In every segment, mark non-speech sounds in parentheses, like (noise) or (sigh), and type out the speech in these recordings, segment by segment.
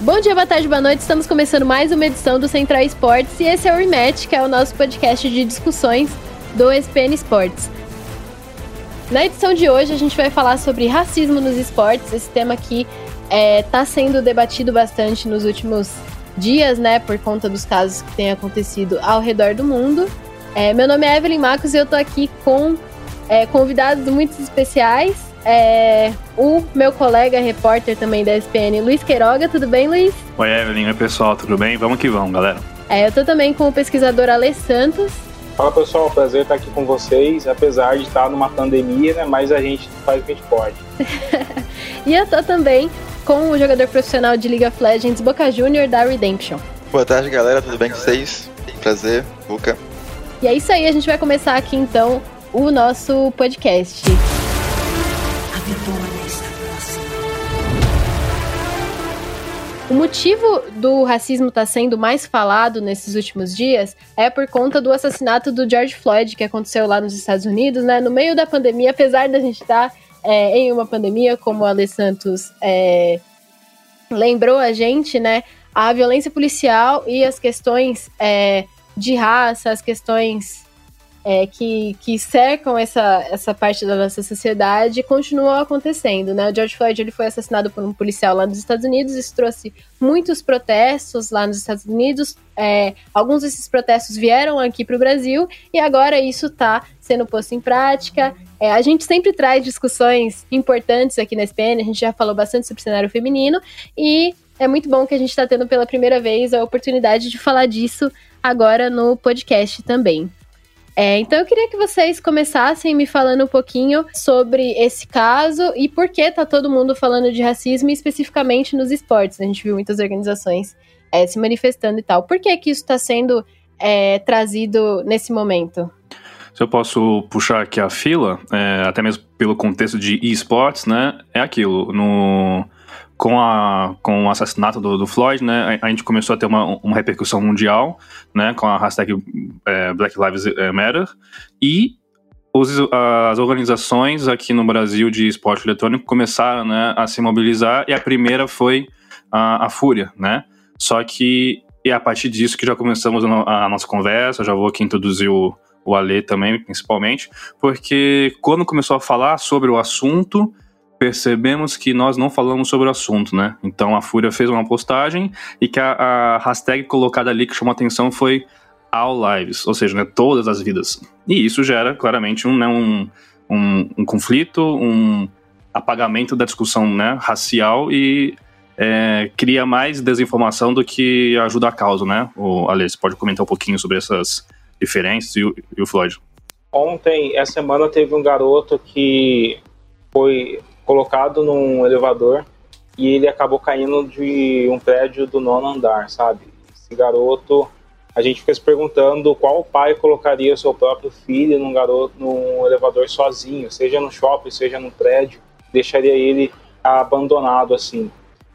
Bom dia, boa tarde, boa noite. Estamos começando mais uma edição do Central Esportes e esse é o Rematch, que é o nosso podcast de discussões do SPN Esportes. Na edição de hoje a gente vai falar sobre racismo nos esportes. Esse tema aqui está é, tá sendo debatido bastante nos últimos dias, né, por conta dos casos que têm acontecido ao redor do mundo. É, meu nome é Evelyn Marcos e eu tô aqui com é, convidados muito especiais é, o meu colega repórter também da SPN, Luiz Queiroga. Tudo bem, Luiz? Oi, Evelyn. Oi, pessoal. Tudo bem? Vamos que vamos, galera. É, eu tô também com o pesquisador Ale Santos. Fala, pessoal. Prazer estar aqui com vocês. Apesar de estar numa pandemia, né? Mas a gente faz o que a gente pode. (laughs) e eu tô também com o jogador profissional de League of Legends, Boca Junior, da Redemption. Boa tarde, galera. Tudo bem com vocês? Prazer, Boca. E é isso aí. A gente vai começar aqui, então, o nosso podcast. O motivo do racismo estar tá sendo mais falado nesses últimos dias é por conta do assassinato do George Floyd, que aconteceu lá nos Estados Unidos, né? No meio da pandemia, apesar da gente estar tá, é, em uma pandemia, como o Ale Santos é, lembrou a gente, né? A violência policial e as questões é, de raça, as questões é, que, que cercam essa, essa parte da nossa sociedade continuam acontecendo, né? O George Floyd ele foi assassinado por um policial lá nos Estados Unidos, isso trouxe muitos protestos lá nos Estados Unidos. É, alguns desses protestos vieram aqui para o Brasil e agora isso está sendo posto em prática. É, a gente sempre traz discussões importantes aqui na SPN, a gente já falou bastante sobre o cenário feminino e é muito bom que a gente está tendo pela primeira vez a oportunidade de falar disso agora no podcast também. É, então eu queria que vocês começassem me falando um pouquinho sobre esse caso e por que tá todo mundo falando de racismo, especificamente nos esportes. A gente viu muitas organizações é, se manifestando e tal. Por que que isso está sendo é, trazido nesse momento? Se eu posso puxar aqui a fila, é, até mesmo pelo contexto de esportes, né? É aquilo. No com, a, com o assassinato do, do Floyd, né, a, a, gente começou a ter uma, uma repercussão mundial, né, com a hashtag é, Black Lives Matter, e os, as organizações aqui no Brasil de esporte eletrônico começaram, né, a se mobilizar, e a primeira foi a, a Fúria, né, só que é a partir disso que já começamos a, a nossa conversa, já vou aqui introduzir o, o Ale também, principalmente, porque quando começou a falar sobre o assunto, percebemos que nós não falamos sobre o assunto, né? Então a Fúria fez uma postagem e que a, a hashtag colocada ali que chamou atenção foi All Lives, ou seja, né, todas as vidas. E isso gera claramente um, né, um, um, um conflito, um apagamento da discussão né, racial e é, cria mais desinformação do que ajuda a causa, né? O Alex pode comentar um pouquinho sobre essas diferenças e o, e o Floyd. Ontem, essa semana, teve um garoto que foi colocado num elevador e ele acabou caindo de um prédio do nono andar, sabe? Esse garoto, a gente fica se perguntando qual pai colocaria seu próprio filho num garoto num elevador sozinho, seja no shopping, seja no prédio, deixaria ele abandonado assim.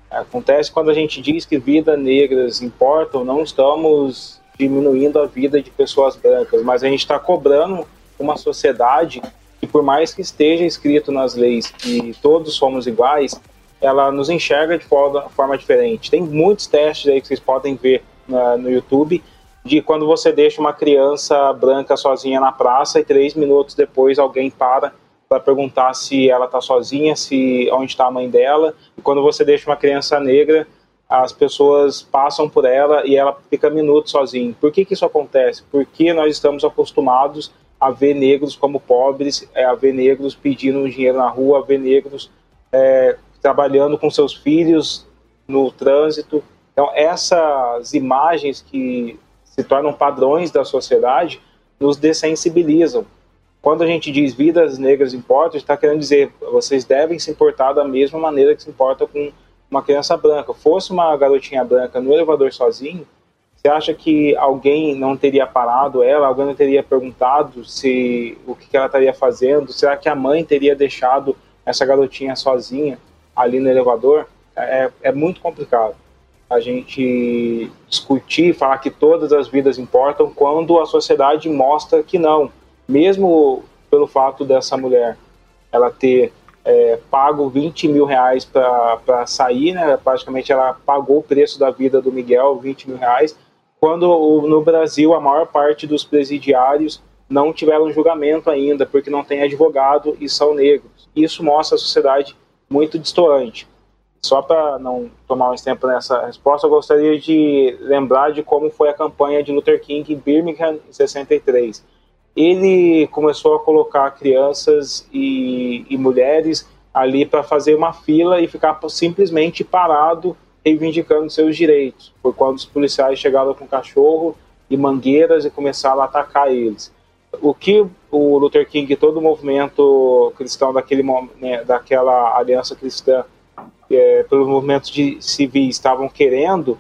Acontece quando a gente diz que vidas negras importam, não estamos diminuindo a vida de pessoas brancas, mas a gente está cobrando uma sociedade que por mais que esteja escrito nas leis que todos somos iguais, ela nos enxerga de forma, forma diferente. Tem muitos testes aí que vocês podem ver na, no YouTube de quando você deixa uma criança branca sozinha na praça e três minutos depois alguém para para perguntar se ela está sozinha, se onde está a mãe dela. E quando você deixa uma criança negra, as pessoas passam por ela e ela fica minutos sozinha. Por que, que isso acontece? Porque nós estamos acostumados a ver negros como pobres, é, a ver negros pedindo dinheiro na rua, a ver negros é, trabalhando com seus filhos no trânsito. Então, essas imagens que se tornam padrões da sociedade nos dessensibilizam. Quando a gente diz vidas negras importam, está querendo dizer vocês devem se importar da mesma maneira que se importa com uma criança branca. Fosse uma garotinha branca no elevador sozinho, você acha que alguém não teria parado ela? Alguém não teria perguntado se o que ela estaria fazendo? Será que a mãe teria deixado essa garotinha sozinha ali no elevador? É, é muito complicado a gente discutir, falar que todas as vidas importam, quando a sociedade mostra que não. Mesmo pelo fato dessa mulher ela ter é, pago 20 mil reais para sair, né? Praticamente ela pagou o preço da vida do Miguel, 20 mil reais, quando no Brasil a maior parte dos presidiários não tiveram julgamento ainda, porque não tem advogado e são negros. Isso mostra a sociedade muito distante. Só para não tomar mais tempo nessa resposta, eu gostaria de lembrar de como foi a campanha de Luther King em Birmingham em 63 ele começou a colocar crianças e, e mulheres ali para fazer uma fila e ficar simplesmente parado reivindicando seus direitos. Foi quando os policiais chegaram com cachorro e mangueiras e começaram a atacar eles. O que o Luther King e todo o movimento cristão daquele, né, daquela aliança cristã é, pelos movimentos de civis estavam querendo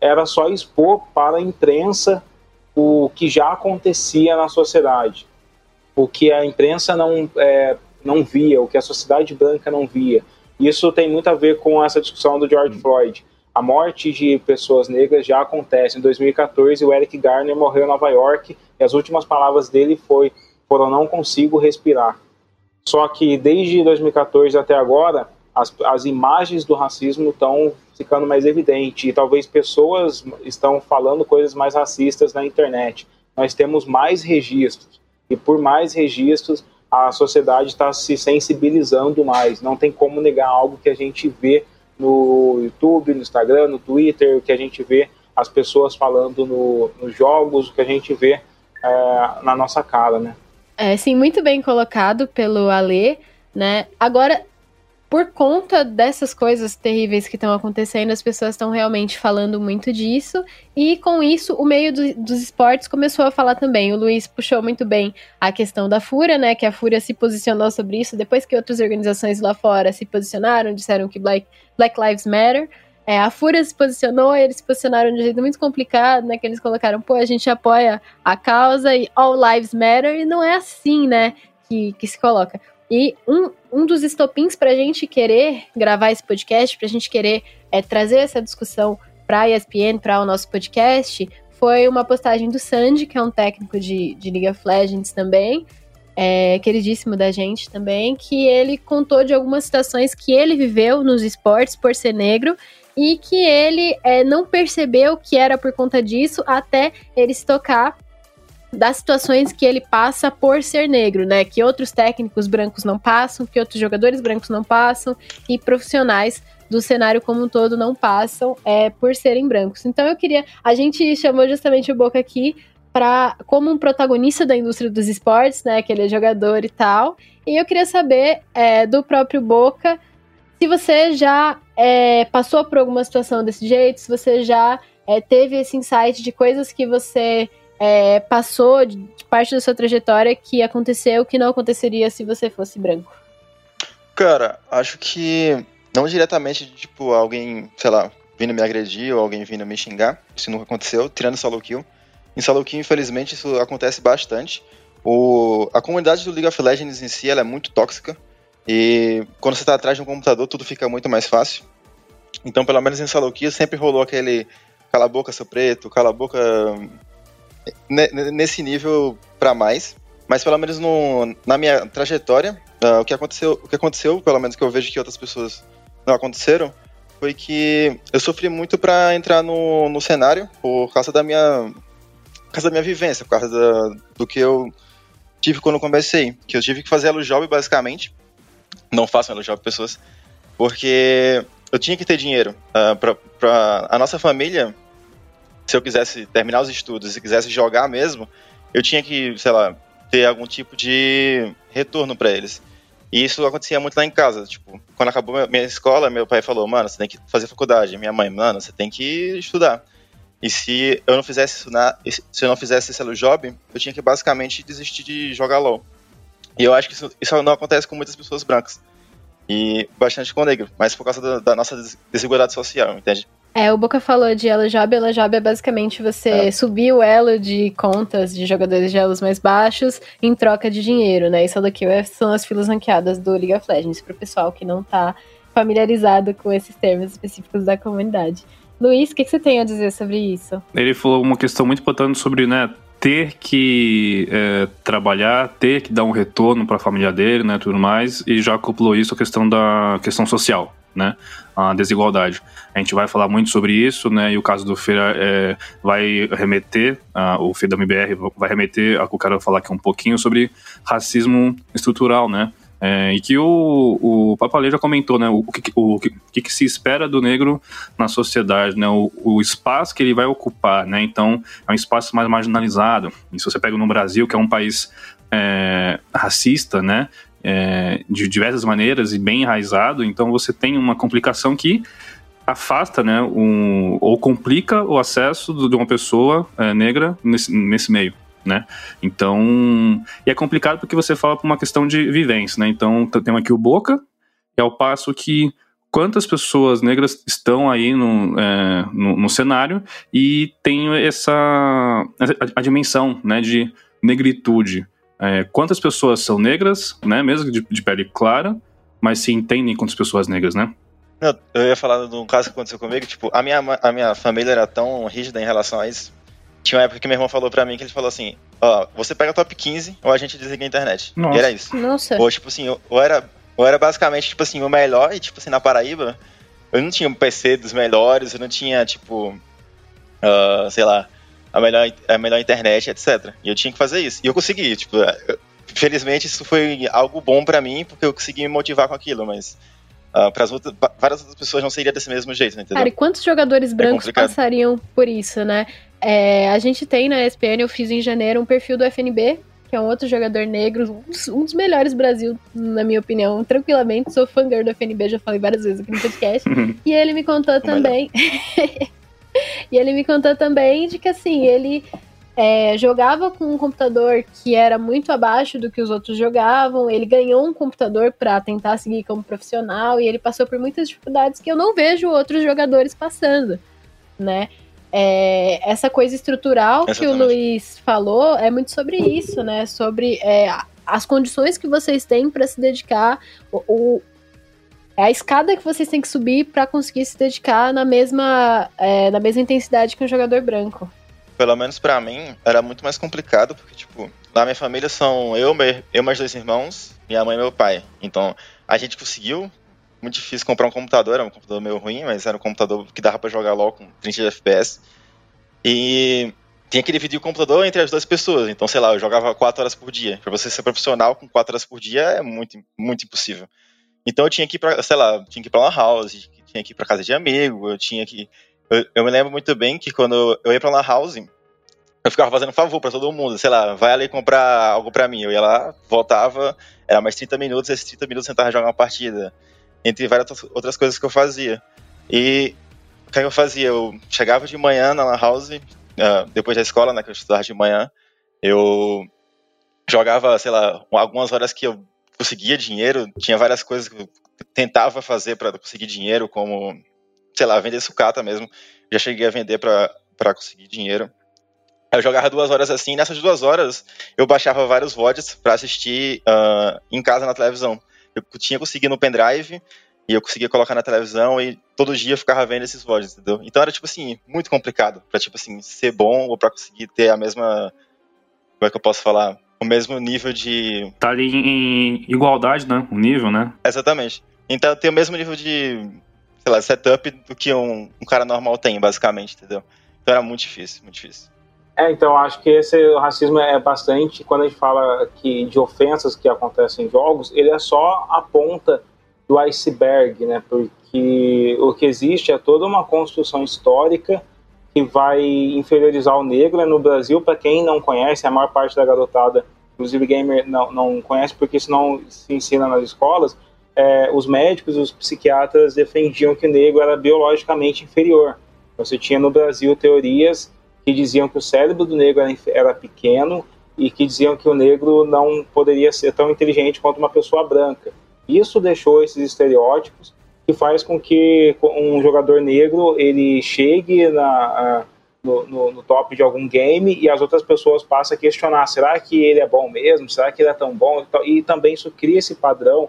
era só expor para a imprensa o que já acontecia na sociedade, o que a imprensa não, é, não via, o que a sociedade branca não via. Isso tem muito a ver com essa discussão do George Floyd. A morte de pessoas negras já acontece. Em 2014, o Eric Garner morreu em Nova York e as últimas palavras dele foi, foram não consigo respirar. Só que desde 2014 até agora, as, as imagens do racismo estão ficando mais evidente e talvez pessoas estão falando coisas mais racistas na internet. Nós temos mais registros e por mais registros a sociedade está se sensibilizando mais. Não tem como negar algo que a gente vê no YouTube, no Instagram, no Twitter, o que a gente vê as pessoas falando no, nos jogos, o que a gente vê é, na nossa cara, né? É, sim, muito bem colocado pelo Alê, né? Agora, por conta dessas coisas terríveis que estão acontecendo, as pessoas estão realmente falando muito disso. E com isso, o meio do, dos esportes começou a falar também. O Luiz puxou muito bem a questão da Fúria, né? Que a Fúria se posicionou sobre isso depois que outras organizações lá fora se posicionaram, disseram que Black, Black Lives Matter. É, a Fúria se posicionou eles se posicionaram de um jeito muito complicado, né? Que eles colocaram, pô, a gente apoia a causa e All Lives Matter, e não é assim, né? Que, que se coloca. E um, um dos estopins para a gente querer gravar esse podcast, para a gente querer é, trazer essa discussão para a ESPN, para o nosso podcast, foi uma postagem do Sandy, que é um técnico de, de League of Legends também, é, queridíssimo da gente também, que ele contou de algumas situações que ele viveu nos esportes por ser negro e que ele é, não percebeu que era por conta disso até ele se tocar das situações que ele passa por ser negro, né? Que outros técnicos brancos não passam, que outros jogadores brancos não passam e profissionais do cenário como um todo não passam é, por serem brancos. Então eu queria, a gente chamou justamente o Boca aqui para como um protagonista da indústria dos esportes, né? Que ele é jogador e tal. E eu queria saber é, do próprio Boca se você já é, passou por alguma situação desse jeito, se você já é, teve esse insight de coisas que você é, passou de parte da sua trajetória que aconteceu que não aconteceria se você fosse branco? Cara, acho que não diretamente, tipo, alguém, sei lá, vindo me agredir ou alguém vindo me xingar. Isso nunca aconteceu, tirando solo kill. Em solo kill, infelizmente, isso acontece bastante. O, a comunidade do League of Legends em si ela é muito tóxica. E quando você está atrás de um computador, tudo fica muito mais fácil. Então, pelo menos em solo kill, sempre rolou aquele cala a boca, seu preto, cala a boca, nesse nível para mais. Mas pelo menos no, na minha trajetória, uh, o, que aconteceu, o que aconteceu, pelo menos que eu vejo que outras pessoas não aconteceram, foi que eu sofri muito para entrar no, no cenário por causa da minha por causa da minha vivência, por causa da, do que eu tive quando comecei, que eu tive que fazer elo job basicamente. Não faço elo job pessoas, porque eu tinha que ter dinheiro uh, para a nossa família se eu quisesse terminar os estudos e quisesse jogar mesmo, eu tinha que, sei lá, ter algum tipo de retorno para eles. E isso acontecia muito lá em casa. Tipo, quando acabou minha escola, meu pai falou: Mano, você tem que fazer faculdade. Minha mãe, mano, você tem que estudar. E se eu não fizesse isso na, se eu não fizesse esse job, eu tinha que basicamente desistir de jogar LOL. E eu acho que isso, isso não acontece com muitas pessoas brancas. E bastante com negro, mas por causa da, da nossa desigualdade social, entende? É, o Boca falou de Elo Job. Elo Job é basicamente você é. subir o elo de contas de jogadores de elos mais baixos em troca de dinheiro, né? Isso daqui é, são as filas ranqueadas do League of Legends, pro pessoal que não tá familiarizado com esses termos específicos da comunidade. Luiz, o que, que, você tem a dizer sobre isso? Ele falou uma questão muito importante sobre, né, ter que é, trabalhar, ter que dar um retorno para a família dele, né, tudo mais, e já acoplou isso à questão da questão social, né, a desigualdade. A gente vai falar muito sobre isso, né, e o caso do Feira é, vai remeter, a, o Feira da MBR vai remeter, a que eu quero falar aqui um pouquinho sobre racismo estrutural, né, é, e que o, o Papalê já comentou, né? O, que, o, que, que, se espera do negro na sociedade, né? O, o, espaço que ele vai ocupar, né? Então, é um espaço mais marginalizado. E se você pega no Brasil, que é um país é, racista, né? É, de diversas maneiras e bem enraizado, então você tem uma complicação que afasta, né? Um, ou complica o acesso de uma pessoa é, negra nesse, nesse meio né? Então, e é complicado porque você fala por uma questão de vivência, né? Então, temos aqui o Boca, é o passo que quantas pessoas negras estão aí no, é, no, no, cenário e tem essa a, a dimensão, né, de negritude. É, quantas pessoas são negras, né, mesmo de, de pele clara, mas se entendem quantas pessoas negras, né? eu ia falar de um caso que aconteceu comigo, tipo, a minha, a minha família era tão rígida em relação a isso, tinha uma época que meu irmão falou pra mim que ele falou assim: Ó, você pega top 15 ou a gente desliga a internet. Nossa. E era isso. Nossa. Ou tipo assim, ou era, ou era basicamente, tipo assim, o melhor, e tipo assim, na Paraíba, eu não tinha um PC dos melhores, eu não tinha, tipo, uh, sei lá, a melhor, a melhor internet, etc. E eu tinha que fazer isso. E eu consegui, tipo, eu, felizmente isso foi algo bom para mim, porque eu consegui me motivar com aquilo, mas. Uh, para outras, várias outras pessoas não seria desse mesmo jeito, entendeu? Cara, e quantos jogadores é brancos é passariam por isso, né? É, a gente tem na ESPN, eu fiz em janeiro um perfil do FNB, que é um outro jogador negro, um dos melhores do Brasil, na minha opinião, tranquilamente. Sou fã do FNB, já falei várias vezes aqui no podcast. Uhum. e ele me contou também. (laughs) e ele me contou também de que assim, ele é, jogava com um computador que era muito abaixo do que os outros jogavam. Ele ganhou um computador para tentar seguir como profissional e ele passou por muitas dificuldades que eu não vejo outros jogadores passando, né? É, essa coisa estrutural que o Luiz falou é muito sobre isso, né? Sobre é, as condições que vocês têm para se dedicar, o, o, é a escada que vocês têm que subir para conseguir se dedicar na mesma, é, na mesma intensidade que um jogador branco. Pelo menos para mim era muito mais complicado porque tipo na minha família são eu, meu, eu mais dois irmãos, minha mãe e meu pai. Então a gente conseguiu muito difícil comprar um computador, era um computador meio ruim, mas era um computador que dava para jogar LOL com 30 FPS. E tinha que dividir o computador entre as duas pessoas. Então, sei lá, eu jogava 4 horas por dia. Para você ser profissional com 4 horas por dia é muito, muito impossível. Então eu tinha que ir pra, sei lá, tinha que ir pra uma house, tinha que ir pra casa de amigo, eu tinha que. Eu, eu me lembro muito bem que quando eu ia pra uma house, eu ficava fazendo favor para todo mundo, sei lá, vai ali comprar algo para mim. Eu ia lá, voltava, era mais 30 minutos, esses 30 minutos eu tentava jogar uma partida entre várias outras coisas que eu fazia. E o que eu fazia? Eu chegava de manhã na lan house, uh, depois da escola, né, que eu estudava de manhã, eu jogava, sei lá, algumas horas que eu conseguia dinheiro, tinha várias coisas que eu tentava fazer para conseguir dinheiro, como, sei lá, vender sucata mesmo. Já cheguei a vender para conseguir dinheiro. Eu jogava duas horas assim, e nessas duas horas eu baixava vários VODs para assistir uh, em casa na televisão eu tinha conseguido no pendrive e eu conseguia colocar na televisão e todo dia eu ficava vendo esses vlogs, entendeu? Então era, tipo assim, muito complicado pra, tipo assim, ser bom ou pra conseguir ter a mesma. Como é que eu posso falar? O mesmo nível de. Tá ali em igualdade, né? O nível, né? Exatamente. Então tem o mesmo nível de, sei lá, setup do que um, um cara normal tem, basicamente, entendeu? Então era muito difícil, muito difícil. É, então acho que esse racismo é bastante quando a gente fala que de ofensas que acontecem em jogos, ele é só a ponta do iceberg, né? Porque o que existe é toda uma construção histórica que vai inferiorizar o negro né? no Brasil. Para quem não conhece, a maior parte da garotada, inclusive gamer, não, não conhece porque isso não se ensina nas escolas. É, os médicos, os psiquiatras defendiam que o negro era biologicamente inferior. Você tinha no Brasil teorias que diziam que o cérebro do negro era, era pequeno e que diziam que o negro não poderia ser tão inteligente quanto uma pessoa branca. Isso deixou esses estereótipos que faz com que um jogador negro ele chegue na, no, no, no, top de algum game e as outras pessoas passam a questionar: será que ele é bom mesmo? Será que ele é tão bom? E também isso cria esse padrão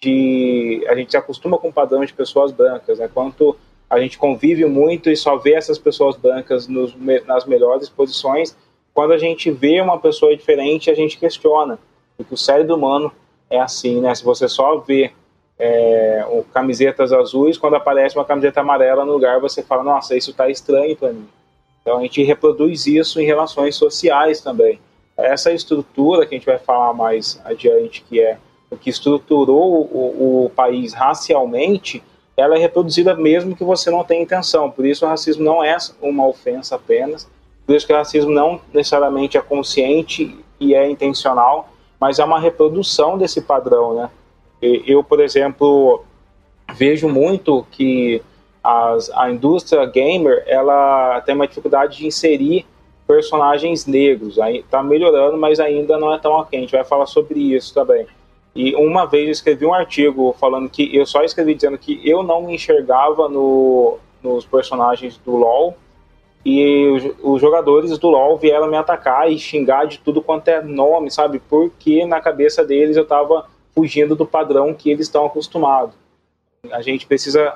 de. A gente se acostuma com o padrão de pessoas brancas, né? Quanto a gente convive muito e só vê essas pessoas brancas nos, nas melhores posições, quando a gente vê uma pessoa diferente, a gente questiona, porque o cérebro humano é assim, né? Se você só vê é, camisetas azuis, quando aparece uma camiseta amarela no lugar, você fala, nossa, isso está estranho para mim. Então a gente reproduz isso em relações sociais também. Essa estrutura que a gente vai falar mais adiante, que é o que estruturou o, o país racialmente, ela é reproduzida mesmo que você não tenha intenção. Por isso o racismo não é uma ofensa apenas, por isso que o racismo não necessariamente é consciente e é intencional, mas é uma reprodução desse padrão, né? Eu, por exemplo, vejo muito que as, a indústria gamer ela tem uma dificuldade de inserir personagens negros. Está melhorando, mas ainda não é tão ok. A gente vai falar sobre isso também. E uma vez eu escrevi um artigo falando que eu só escrevi dizendo que eu não me enxergava no, nos personagens do LoL e os, os, jogadores do LoL vieram me atacar e xingar de tudo quanto é nome, sabe? Porque na cabeça deles eu estava fugindo do padrão que eles estão acostumados. A gente precisa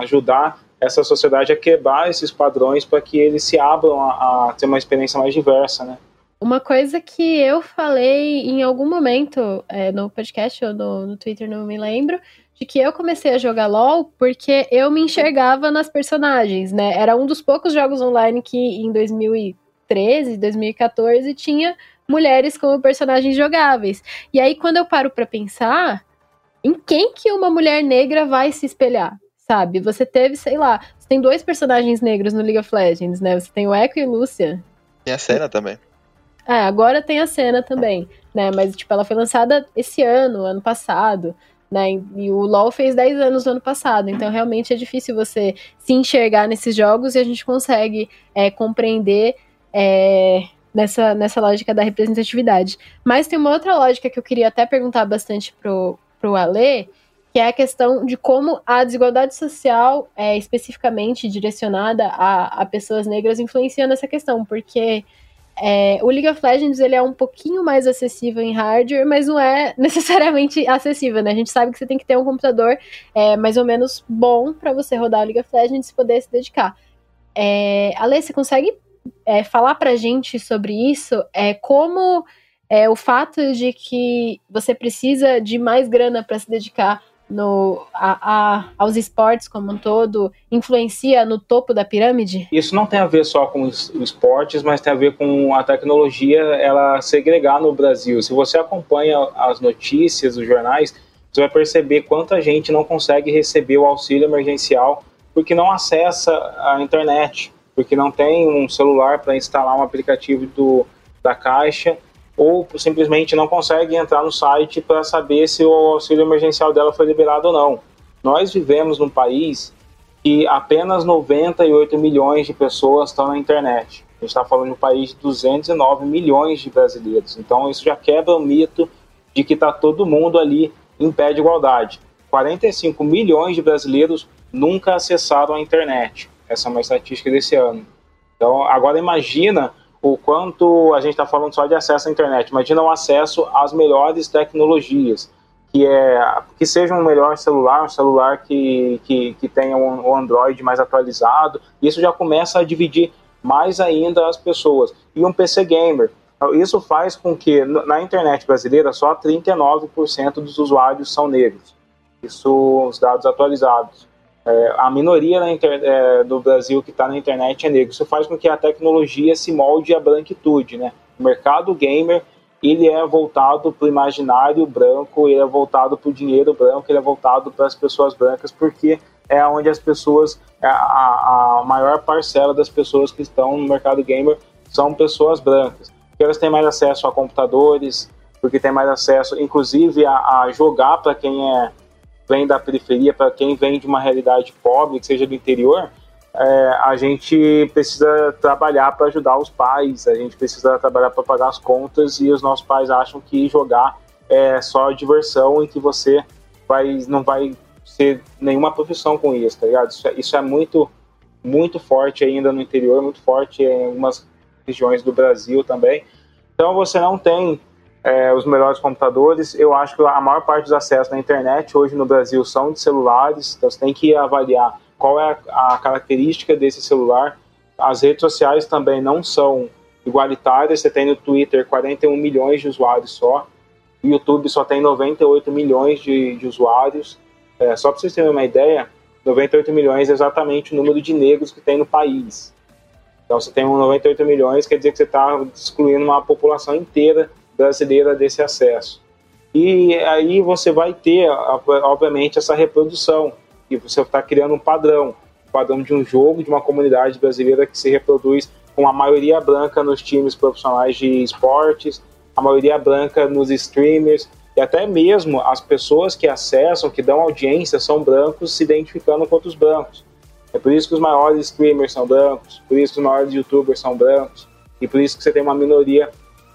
ajudar essa sociedade a quebrar esses padrões para que eles se abram a, a ter uma experiência mais diversa, né? Uma coisa que eu falei em algum momento é, no podcast ou no, no, Twitter, não me lembro, de que eu comecei a jogar LOL porque eu me enxergava nas personagens, né? Era um dos poucos jogos online que em 2013, 2014 tinha mulheres como personagens jogáveis. E aí, quando eu paro para pensar, em quem que uma mulher negra vai se espelhar? Sabe? Você teve, sei lá, você tem dois personagens negros no League of Legends, né? Você tem o Echo e o Lucian. Tem a cena também. É, agora tem a cena também, né? Mas, tipo, ela foi lançada esse ano, ano passado, né? E o LoL fez 10 anos no ano passado, então realmente é difícil você se enxergar nesses jogos e a gente consegue é, compreender é, nessa, nessa lógica da representatividade. Mas tem uma outra lógica que eu queria até perguntar bastante pro, pro Alê, que é a questão de como a desigualdade social é especificamente direcionada a, a pessoas negras influencia nessa questão, porque é, o League of Legends ele é um pouquinho mais acessível em hardware, mas não é (laughs) necessariamente acessível, né? A gente sabe que você tem que ter um computador é, mais ou menos bom para você rodar o League of Legends e poder se dedicar. É, Ale, você consegue é, falar pra gente sobre isso? É, como é, o fato de que você precisa de mais grana para se dedicar no, a, a, aos esportes como um todo influencia no topo da pirâmide? Isso não tem a ver só com os esportes, mas tem a ver com a tecnologia ela segregar no Brasil. Se você acompanha as notícias, os jornais, você vai perceber quanta gente não consegue receber o auxílio emergencial porque não acessa a internet, porque não tem um celular para instalar um aplicativo do, da Caixa ou simplesmente não consegue entrar no site para saber se o auxílio emergencial dela foi liberado ou não. Nós vivemos num país que apenas 98 milhões de pessoas estão na internet. A gente está falando de um país de 209 milhões de brasileiros. Então isso já quebra o mito de que está todo mundo ali em pé de igualdade. 45 milhões de brasileiros nunca acessaram a internet. Essa é uma estatística desse ano. Então agora imagina o quanto a gente está falando só de acesso à internet. Imagina o acesso às melhores tecnologias, que é que seja um melhor celular, um celular que, que, que tenha um, um Android mais atualizado. Isso já começa a dividir mais ainda as pessoas. E um PC gamer. Isso faz com que na internet brasileira só 39% dos usuários são negros. Isso os dados atualizados. É, a minoria inter, é, do Brasil que está na internet é negro. Isso faz com que a tecnologia se molde à branquitude, né? O mercado gamer ele é voltado para o imaginário branco, ele é voltado para o dinheiro branco, ele é voltado para as pessoas brancas, porque é onde as pessoas, a, a maior parcela das pessoas que estão no mercado gamer são pessoas brancas. Porque elas têm mais acesso a computadores, porque têm mais acesso, inclusive, a, a jogar para quem é vem da periferia, para quem vem de uma realidade pobre, que seja do interior, é, a gente precisa trabalhar para ajudar os pais, a gente precisa trabalhar para pagar as contas e os nossos pais acham que jogar é só diversão e que você vai, não vai ser nenhuma profissão com isso, tá ligado? Isso, é, isso é muito, muito forte ainda no interior, muito forte em algumas regiões do Brasil também. Então você não tem é, os melhores computadores. Eu acho que a maior parte dos acessos na internet hoje no Brasil são de celulares, então você tem que avaliar qual é a, a característica desse celular. As redes sociais também não são igualitárias. Você tem no Twitter 41 milhões de usuários só, o YouTube só tem 98 milhões de, de usuários. É, só para vocês terem uma ideia, 98 milhões é exatamente o número de negros que tem no país. Então, você tem 98 milhões, quer dizer que você está excluindo uma população inteira brasileira desse acesso. E aí você vai ter, obviamente, essa reprodução. E você está criando um padrão padrão de um jogo, de uma comunidade brasileira que se reproduz com a maioria branca nos times profissionais de esportes, a maioria branca nos streamers, e até mesmo as pessoas que acessam, que dão audiência, são brancos se identificando com outros brancos. É por isso que os maiores streamers são brancos, por isso que os maiores youtubers são brancos, e por isso que você tem uma minoria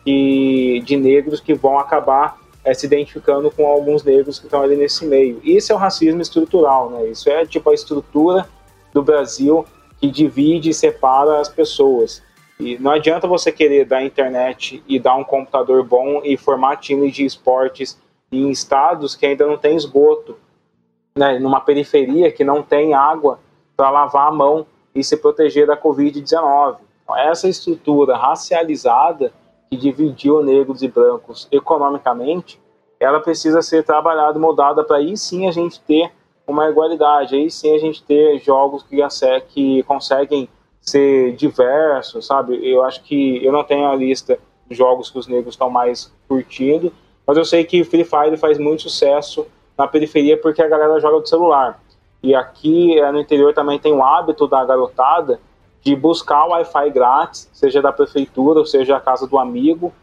que, de negros que vão acabar é, se identificando com alguns negros que estão ali nesse meio. Isso é o racismo estrutural, né? Isso é tipo a estrutura do Brasil que divide e separa as pessoas. E não adianta você querer dar internet e dar um computador bom e formar times de esportes em estados que ainda não tem esgoto, né? numa periferia que não tem água para lavar a mão e se proteger da Covid-19. Então, essa estrutura racializada que dividiu negros e brancos economicamente, ela precisa ser trabalhada, moldada para aí sim a gente ter uma igualdade, aí sim a gente ter jogos que, que conseguem ser diversos, sabe? Eu acho que eu não tenho a lista de jogos que os negros estão mais curtindo, mas eu sei que Free Fire faz muito sucesso na periferia porque a galera joga do celular. E aqui é, no interior também tem o hábito da garotada de buscar o Wi-Fi grátis, seja da prefeitura ou seja a casa do amigo,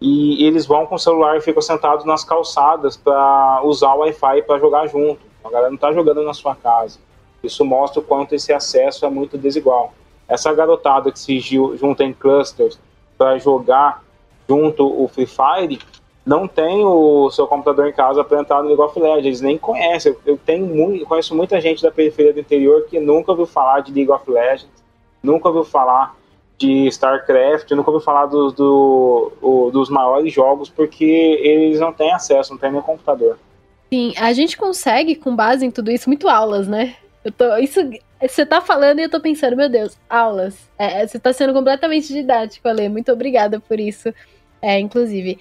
e eles vão com o celular e ficam sentados nas calçadas para usar o Wi-Fi para jogar junto. A galera não está jogando na sua casa. Isso mostra o quanto esse acesso é muito desigual. Essa garotada que se junta em clusters para jogar junto o Free Fire não tem o seu computador em casa entrar no League of Legends, eles nem conhecem. Eu tenho muito, conheço muita gente da periferia do interior que nunca ouviu falar de League of Legends, nunca ouviu falar de StarCraft, nunca ouviu falar do, do, dos maiores jogos porque eles não têm acesso, não têm nem computador. Sim, a gente consegue, com base em tudo isso, muito aulas, né? Eu tô, isso, você tá falando e eu tô pensando, meu Deus, aulas. É, é você tá sendo completamente didático, Ale. Muito obrigada por isso. É, inclusive,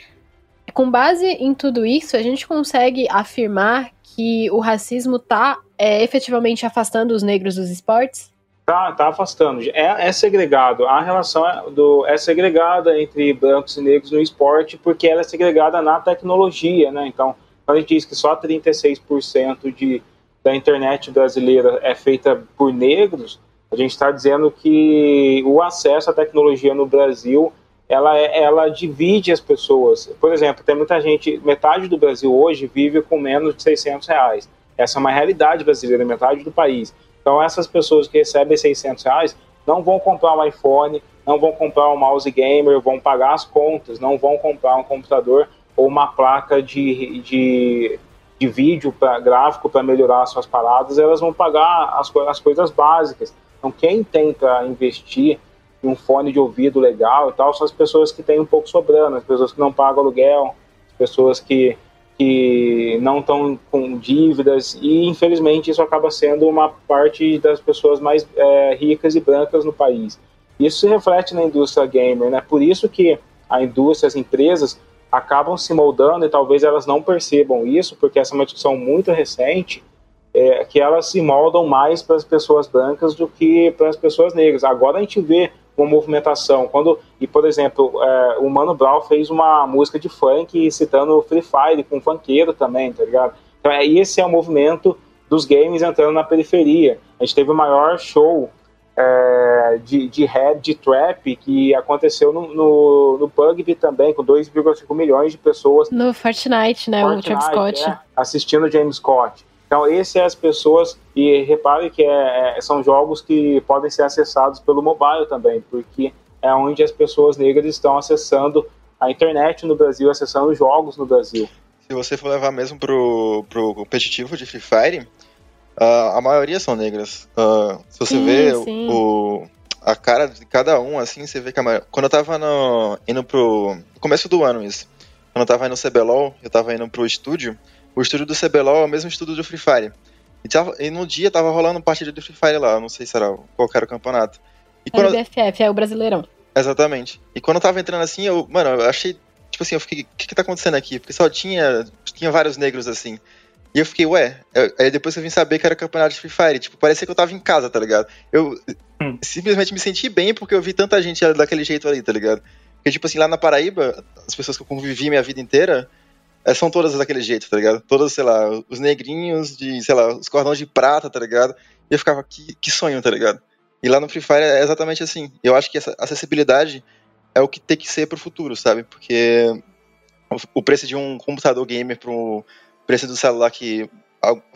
com base em tudo isso, a gente consegue afirmar que o racismo tá é, efetivamente afastando os negros dos esportes? Tá, tá afastando. É, é segregado. A relação é, do, é segregada entre brancos e negros no esporte porque ela é segregada na tecnologia, né? Então, quando a gente diz que só 36% de, da internet brasileira é feita por negros, a gente está dizendo que o acesso à tecnologia no Brasil ela, é, ela divide as pessoas. Por exemplo, tem muita gente, metade do Brasil hoje vive com menos de 600 reais. Essa é uma realidade brasileira, metade do país. Então, essas pessoas que recebem 600 reais não vão comprar um iPhone, não vão comprar um mouse gamer, vão pagar as contas, não vão comprar um computador ou uma placa de, de, de vídeo para gráfico para melhorar suas paradas, elas vão pagar as, as coisas básicas. Então, quem tenta investir em um fone de ouvido legal e tal são as pessoas que têm um pouco sobrando, as pessoas que não pagam aluguel, as pessoas que que não estão com dívidas e infelizmente isso acaba sendo uma parte das pessoas mais é, ricas e brancas no país. Isso se reflete na indústria gamer, né? Por isso que a indústria, as empresas acabam se moldando e talvez elas não percebam isso, porque essa é uma discussão muito recente, é, que elas se moldam mais para as pessoas brancas do que para as pessoas negras. Agora a gente vê uma movimentação. Quando, e por exemplo, é, o Mano Brown fez uma música de funk citando Free Fire com funkeiro também, tá ligado? Então, é, esse é o movimento dos games entrando na periferia. A gente teve o maior show é, de, de rap, de trap, que aconteceu no, no, no PUBG também, com 2,5 milhões de pessoas. No Fortnite, né? Fortnite, o James Scott. É, assistindo James Scott. Então, esses é as pessoas, e repare que é, é, são jogos que podem ser acessados pelo mobile também, porque é onde as pessoas negras estão acessando a internet no Brasil, acessando jogos no Brasil. Se você for levar mesmo pro, pro competitivo de Free Fire, uh, a maioria são negras. Uh, se você sim, vê sim. O, a cara de cada um, assim, você vê que a maioria... Quando eu tava no, indo pro... No começo do ano isso. Quando eu tava indo no CBLOL, eu tava indo pro estúdio, o estúdio do CBLOL é o mesmo estúdio do Free Fire. E, tava, e no dia tava rolando partida do Free Fire lá, eu não sei se era qual era o campeonato. E quando... É o BFF, é o Brasileirão. Exatamente. E quando eu tava entrando assim, eu, mano, eu achei, tipo assim, eu fiquei, o que que tá acontecendo aqui? Porque só tinha, tinha vários negros assim. E eu fiquei, ué, aí depois eu vim saber que era campeonato de Free Fire. Tipo, parecia que eu tava em casa, tá ligado? Eu hum. simplesmente me senti bem porque eu vi tanta gente daquele jeito ali, tá ligado? Porque, tipo assim, lá na Paraíba, as pessoas que eu convivi minha vida inteira, é, são todas daquele jeito, tá ligado? Todas, sei lá, os negrinhos de, sei lá, os cordões de prata, tá ligado? E eu ficava, que, que sonho, tá ligado? E lá no Free Fire é exatamente assim. Eu acho que essa acessibilidade é o que tem que ser pro futuro, sabe? Porque o preço de um computador gamer pro preço do celular que,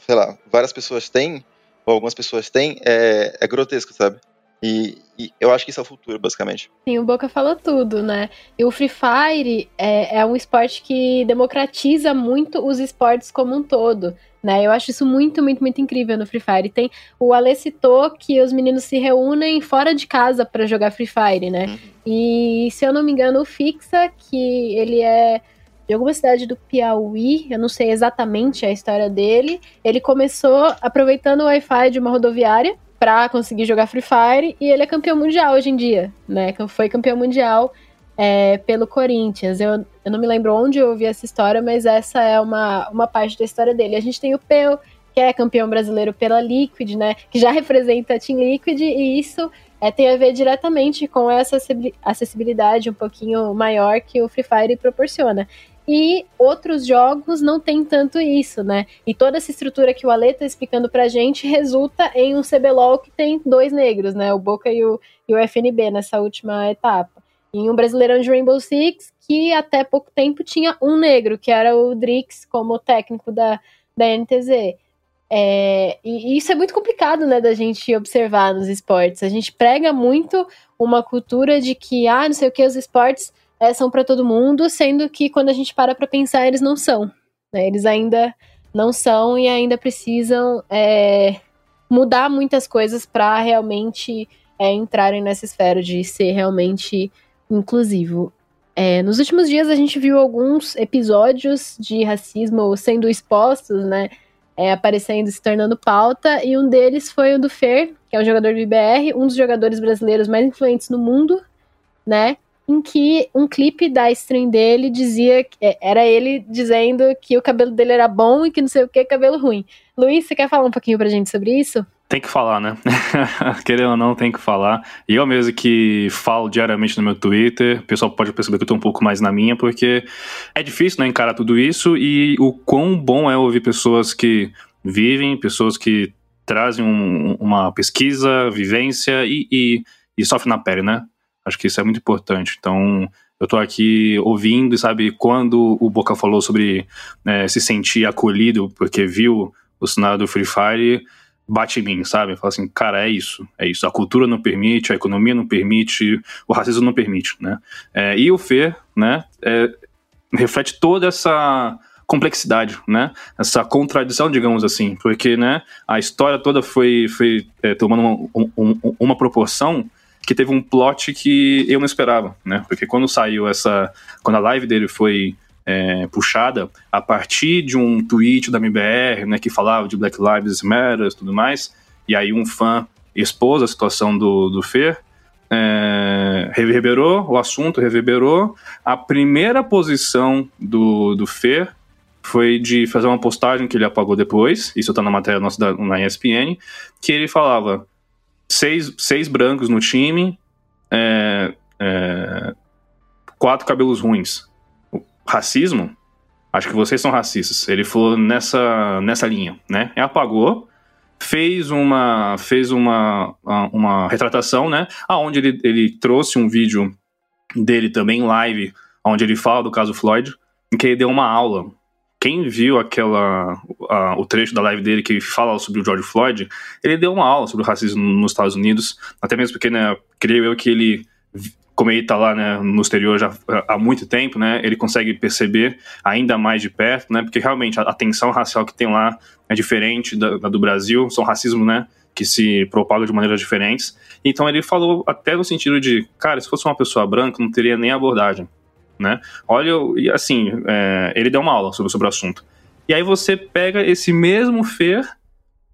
sei lá, várias pessoas têm, ou algumas pessoas têm, é, é grotesco, sabe? E, e, eu acho que isso é o futuro, basicamente. Sim, o Boca falou tudo, né? E o Free Fire é, é um esporte que democratiza muito os esportes como um todo. Né? Eu acho isso muito, muito, muito incrível no Free Fire. Tem o Ale citou que os meninos se reúnem fora de casa para jogar Free Fire, né? Uhum. E se eu não me engano, o Fixa, que ele é de alguma cidade do Piauí, eu não sei exatamente a história dele. Ele começou aproveitando o Wi-Fi de uma rodoviária para conseguir jogar Free Fire e ele é campeão mundial hoje em dia, né? Foi campeão mundial é, pelo Corinthians. Eu, eu não me lembro onde eu ouvi essa história, mas essa é uma, uma parte da história dele. A gente tem o Peu, que é campeão brasileiro pela Liquid, né? Que já (laughs) representa a Team Liquid, e isso é, tem a ver diretamente com essa acessibilidade um pouquinho maior que o Free Fire proporciona. E outros jogos não tem tanto isso, né? E toda essa estrutura que o Ale tá explicando pra gente resulta em um CBLOL que tem dois negros, né? O Boca e o, e o FNB nessa última etapa. E um brasileirão de Rainbow Six que até pouco tempo tinha um negro, que era o Drix como técnico da, da NTZ. É, e isso é muito complicado, né, da gente observar nos esportes. A gente prega muito uma cultura de que, ah, não sei o que, os esportes é, são para todo mundo, sendo que quando a gente para para pensar, eles não são. Né? Eles ainda não são e ainda precisam é, mudar muitas coisas para realmente é, entrarem nessa esfera de ser realmente inclusivo. É, nos últimos dias a gente viu alguns episódios de racismo sendo expostos, né? É, aparecendo, se tornando pauta, e um deles foi o do Fer, que é um jogador do IBR, um dos jogadores brasileiros mais influentes no mundo, né? Em que um clipe da stream dele dizia que é, era ele dizendo que o cabelo dele era bom e que não sei o que, cabelo ruim. Luiz, você quer falar um pouquinho pra gente sobre isso? Tem que falar, né? (laughs) Querendo ou não, tem que falar. E eu mesmo que falo diariamente no meu Twitter, o pessoal pode perceber que eu tô um pouco mais na minha, porque é difícil, né, encarar tudo isso e o quão bom é ouvir pessoas que vivem, pessoas que trazem um, uma pesquisa, vivência e, e, e sofrem na pele, né? Acho que isso é muito importante. Então, eu estou aqui ouvindo e sabe quando o Boca falou sobre né, se sentir acolhido porque viu o cenário do Free Fire bate em mim, sabe? Fala assim, cara, é isso, é isso. A cultura não permite, a economia não permite, o racismo não permite, né? É, e o Fer, né, é, reflete toda essa complexidade, né? Essa contradição, digamos assim, porque, né, a história toda foi, foi é, tomando uma, um, uma proporção que teve um plot que eu não esperava, né? Porque quando saiu essa. Quando a live dele foi é, puxada, a partir de um tweet da MBR, né, que falava de Black Lives Matter e tudo mais, e aí um fã expôs a situação do, do Fer, é, reverberou, o assunto reverberou. A primeira posição do, do Fer foi de fazer uma postagem que ele apagou depois, isso tá na matéria nossa da, na ESPN, que ele falava seis, seis brancos no time, é, é, quatro cabelos ruins. O racismo? Acho que vocês são racistas. Ele falou nessa, nessa linha, né? E apagou, fez uma fez uma, uma retratação, né? Aonde ele, ele trouxe um vídeo dele também live, onde ele fala do caso Floyd, em que ele deu uma aula quem viu aquela o trecho da live dele que fala sobre o George Floyd, ele deu uma aula sobre o racismo nos Estados Unidos, até mesmo porque, né, creio eu que ele como ele está lá né, no exterior já há muito tempo, né, ele consegue perceber ainda mais de perto, né, porque realmente a, a tensão racial que tem lá é diferente da, da do Brasil, são racismo, né, que se propaga de maneiras diferentes. Então ele falou até no sentido de, cara, se fosse uma pessoa branca, não teria nem abordagem né? Olha, e assim, é, ele deu uma aula sobre, sobre o assunto. E aí você pega esse mesmo Fer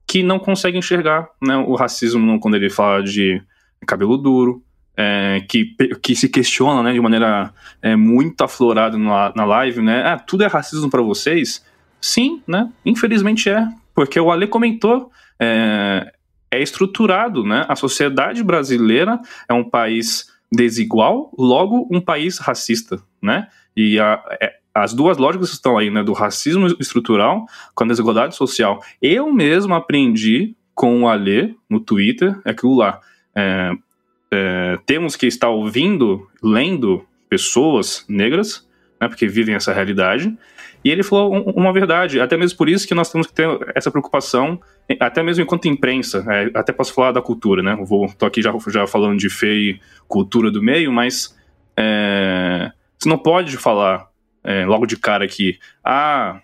que não consegue enxergar né, o racismo quando ele fala de cabelo duro, é, que, que se questiona né, de maneira é, muito aflorada na, na live, né? Ah, tudo é racismo para vocês? Sim, né? Infelizmente é. Porque o Ale comentou, é, é estruturado, né? A sociedade brasileira é um país desigual, logo um país racista, né? E a, é, as duas lógicas estão aí, né? Do racismo estrutural com a desigualdade social. Eu mesmo aprendi com o Ale no Twitter aquilo lá. É, é, temos que estar ouvindo, lendo pessoas negras, né, porque vivem essa realidade. E ele falou uma verdade, até mesmo por isso que nós temos que ter essa preocupação, até mesmo enquanto imprensa, é, até posso falar da cultura, né? Vou, tô aqui já, já falando de fé e cultura do meio, mas é, você não pode falar é, logo de cara que, ah,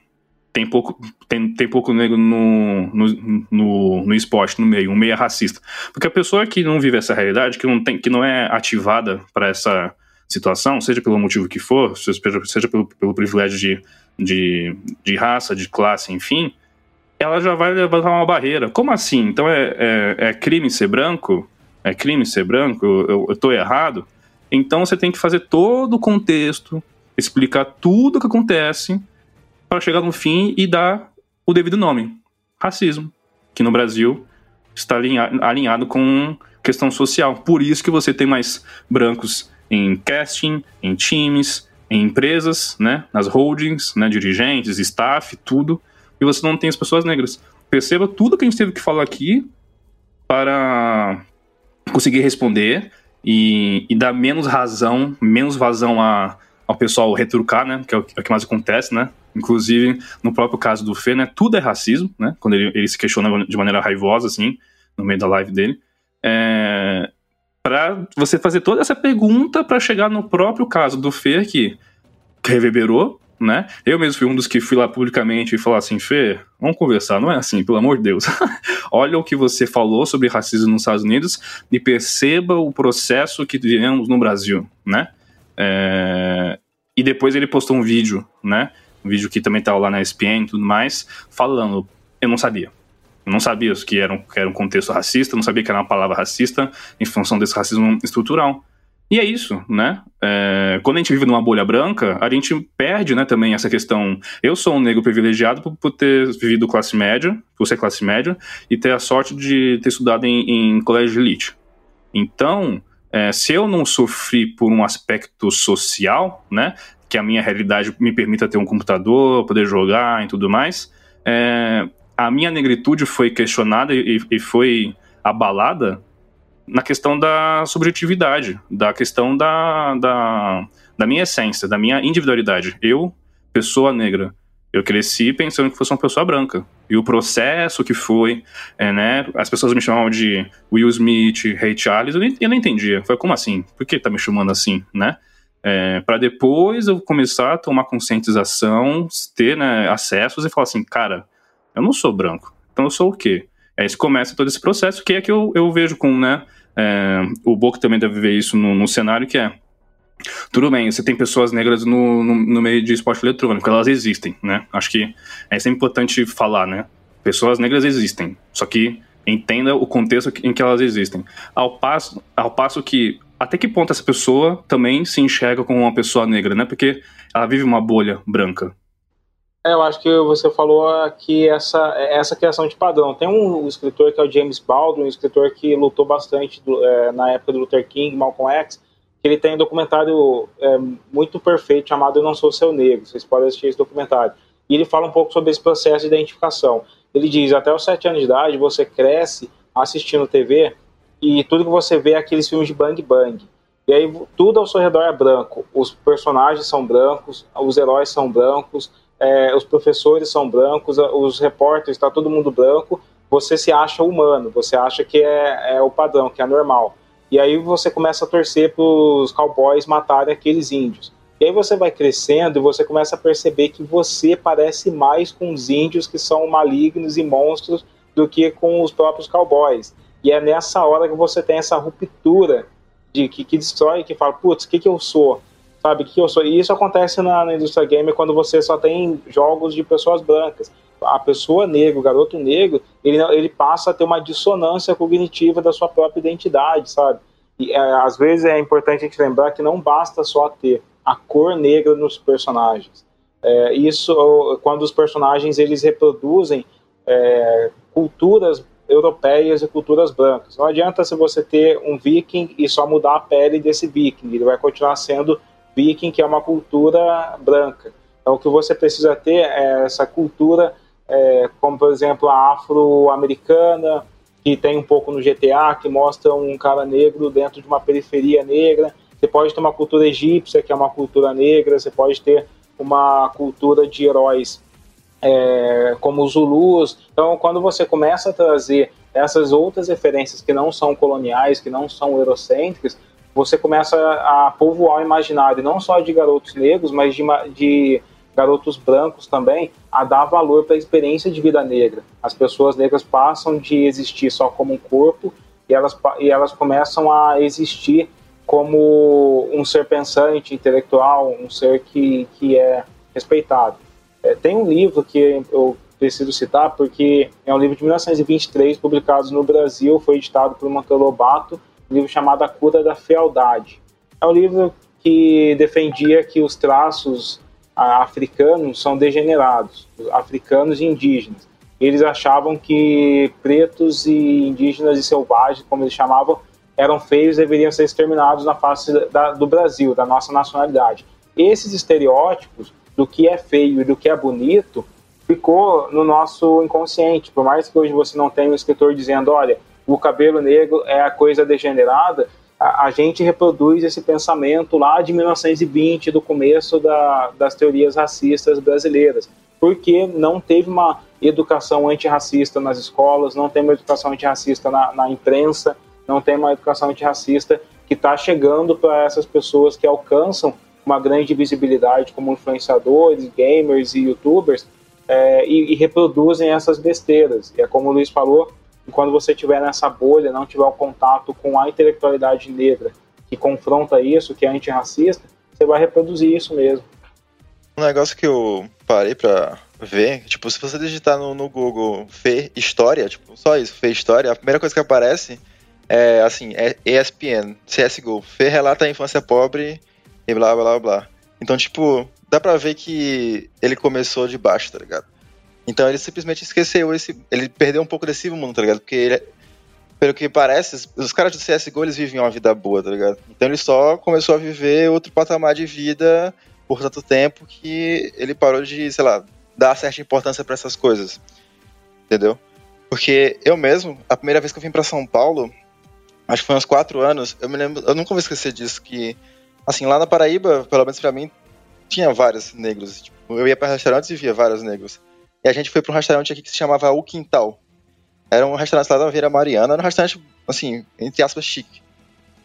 tem pouco, tem, tem pouco negro no, no, no, no esporte, no meio, um meio racista. Porque a pessoa que não vive essa realidade, que não, tem, que não é ativada para essa situação, seja pelo motivo que for, seja, seja pelo, pelo privilégio de, de, de raça, de classe, enfim, ela já vai levantar uma barreira. Como assim? Então é, é, é crime ser branco? É crime ser branco? Eu, tô errado? Então você tem que fazer todo o contexto, explicar tudo o que acontece para chegar no fim e dar o devido nome: racismo, que no Brasil está alinhado com questão social. Por isso que você tem mais brancos em casting, em times, em empresas, né, nas holdings, né, dirigentes, staff, tudo, e você não tem as pessoas negras. Perceba tudo que a gente teve que falar aqui para conseguir responder e, e dar menos razão, menos vazão a, ao pessoal retrucar, né, que é o, é o que mais acontece, né, Inclusive, no próprio caso do Fê, né, tudo é racismo, né? Quando ele, ele se questiona de maneira raivosa, assim, no meio da live dele. É, para você fazer toda essa pergunta para chegar no próprio caso do Fê, que reverberou, né? Eu mesmo fui um dos que fui lá publicamente e falar assim, Fê, vamos conversar, não é assim, pelo amor de Deus. (laughs) Olha o que você falou sobre racismo nos Estados Unidos e perceba o processo que vivemos no Brasil, né? É... E depois ele postou um vídeo, né? um vídeo que também estava lá na ESPN e tudo mais, falando, eu não sabia. Eu não sabia que era, um, que era um contexto racista, não sabia que era uma palavra racista em função desse racismo estrutural. E é isso, né? É, quando a gente vive numa bolha branca, a gente perde, né, também essa questão. Eu sou um negro privilegiado por, por ter vivido classe média, por ser classe média, e ter a sorte de ter estudado em, em colégio de elite. Então, é, se eu não sofri por um aspecto social, né, que a minha realidade me permita ter um computador, poder jogar e tudo mais. É, a minha negritude foi questionada e, e, foi abalada na questão da subjetividade, da questão da, da, da minha essência, da minha individualidade. Eu, pessoa negra, eu cresci pensando que fosse uma pessoa branca. E o processo que foi, é, né? As pessoas me chamavam de Will Smith, Ray Charles, eu, nem, eu não entendia. Foi como assim? Por que tá me chamando assim, né? É, para depois eu começar a tomar conscientização, ter né, acessos e falar assim, cara, eu não sou branco, então eu sou o quê? Aí é, começa todo esse processo, que é que eu, eu vejo com, né, é, o Boco também deve ver isso no, no, cenário, que é, tudo bem, você tem pessoas negras no, no, no, meio de esporte eletrônico, elas existem, né, acho que é sempre importante falar, né, pessoas negras existem, só que entenda o contexto em que elas existem. Ao passo, ao passo que até que ponto essa pessoa também se enxerga como uma pessoa negra, né? Porque ela vive uma bolha branca. É, eu acho que você falou aqui essa, essa criação de padrão. Tem um, escritor que é o James Baldwin, um escritor que lutou bastante do, é, na época do Luther King, Malcolm X, que ele tem um documentário é, muito perfeito chamado Eu Não Sou Seu Negro. Vocês podem assistir esse documentário. E ele fala um pouco sobre esse processo de identificação. Ele diz, até os sete anos de idade, você cresce assistindo TV e tudo que você vê é aqueles filmes de bang bang. E aí tudo ao seu redor é branco. Os personagens são brancos, os heróis são brancos, é, os professores são brancos, os repórteres, está todo mundo branco. Você se acha humano, você acha que é, é o padrão, que é normal. E aí você começa a torcer para os cowboys matarem aqueles índios. E aí você vai crescendo e você começa a perceber que você parece mais com os índios que são malignos e monstros do que com os próprios cowboys. E é nessa hora que você tem essa ruptura de que, que destrói, que fala, putz, o que, que eu sou? Sabe, que eu sou? E isso acontece na, na indústria gamer quando você só tem jogos de pessoas brancas. A pessoa negra, o garoto negro, ele, ele passa a ter uma dissonância cognitiva da sua própria identidade, sabe? E é, às vezes é importante a gente lembrar que não basta só ter a cor negra nos personagens. É, isso quando os personagens eles reproduzem é, culturas europeias e culturas brancas. Não adianta se você ter um viking e só mudar a pele desse viking, ele vai continuar sendo viking, que é uma cultura branca. Então o que você precisa ter é essa cultura, é, como por exemplo a afro-americana, que tem um pouco no GTA, que mostra um cara negro dentro de uma periferia negra. Você pode ter uma cultura egípcia, que é uma cultura negra, você pode ter uma cultura de heróis é, como os Zulus. Então, quando você começa a trazer essas outras referências que não são coloniais, que não são eurocêntricas, você começa a povoar o imaginário não só de garotos negros, mas de, de garotos brancos também, a dar valor para a experiência de vida negra. As pessoas negras passam de existir só como um corpo e elas, e elas começam a existir como um ser pensante, intelectual, um ser que, que é respeitado. É, tem um livro que eu preciso citar porque é um livro de 1923, publicado no Brasil, foi editado por Monteiro Lobato, um livro chamado A Cura da Fealdade. É um livro que defendia que os traços africanos são degenerados, africanos e indígenas. Eles achavam que pretos e indígenas e selvagens, como eles chamavam, eram feios e deveriam ser exterminados na face da, do Brasil, da nossa nacionalidade. Esses estereótipos do que é feio e do que é bonito ficou no nosso inconsciente. Por mais que hoje você não tenha um escritor dizendo, olha, o cabelo negro é a coisa degenerada, a, a gente reproduz esse pensamento lá de 1920, do começo da, das teorias racistas brasileiras, porque não teve uma educação antirracista nas escolas, não tem uma educação antirracista na, na imprensa, não tem uma educação antirracista que está chegando para essas pessoas que alcançam uma grande visibilidade como influenciadores, gamers e youtubers é, e, e, reproduzem essas besteiras. E é como o Luiz falou, quando você estiver nessa bolha, não tiver o contato com a intelectualidade negra que confronta isso, que é antirracista, você vai reproduzir isso mesmo. Um negócio que eu parei pra ver, tipo, se você digitar no, no Google Fê História, tipo, só isso, Fê História, a primeira coisa que aparece é, assim, é ESPN, CSGO, Fê relata a infância pobre e blá blá blá. Então, tipo, dá pra ver que ele começou de baixo, tá ligado? Então ele simplesmente esqueceu esse. Ele perdeu um pouco desse mundo, tá ligado? Porque ele, pelo que parece, os caras do CSGO eles vivem uma vida boa, tá ligado? Então ele só começou a viver outro patamar de vida por tanto tempo que ele parou de, sei lá, dar certa importância para essas coisas. Entendeu? Porque eu mesmo, a primeira vez que eu vim para São Paulo, acho que foi uns quatro anos, eu me lembro, eu nunca vou esquecer disso, que assim, lá na Paraíba, pelo menos pra mim, tinha vários negros. Tipo, eu ia para restaurantes e via vários negros. E a gente foi para um restaurante aqui que se chamava O Quintal. Era um restaurante lá da Vila Mariana, era um restaurante, assim, entre aspas, chique.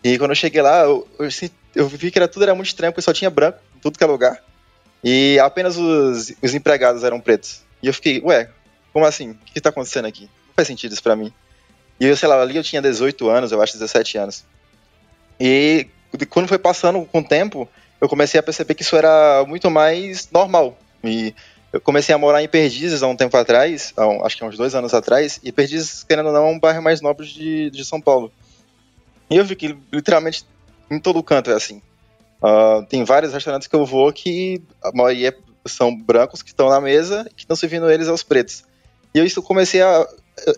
E quando eu cheguei lá, eu, eu, eu vi que era, tudo era muito estranho, porque só tinha branco tudo que é lugar. E apenas os, os empregados eram pretos. E eu fiquei, ué, como assim? O que está acontecendo aqui? Não faz sentido isso pra mim. E eu, sei lá, ali eu tinha 18 anos, eu acho 17 anos. E quando foi passando com o tempo, eu comecei a perceber que isso era muito mais normal. E eu comecei a morar em Perdizes há um tempo atrás, há, acho que há uns dois anos atrás, e Perdizes, querendo ou não, é um bairro mais nobre de, de São Paulo. E eu vi que literalmente em todo canto é assim. Uh, tem vários restaurantes que eu vou que a maioria são brancos que estão na mesa e que estão servindo eles aos pretos. E eu isso comecei a.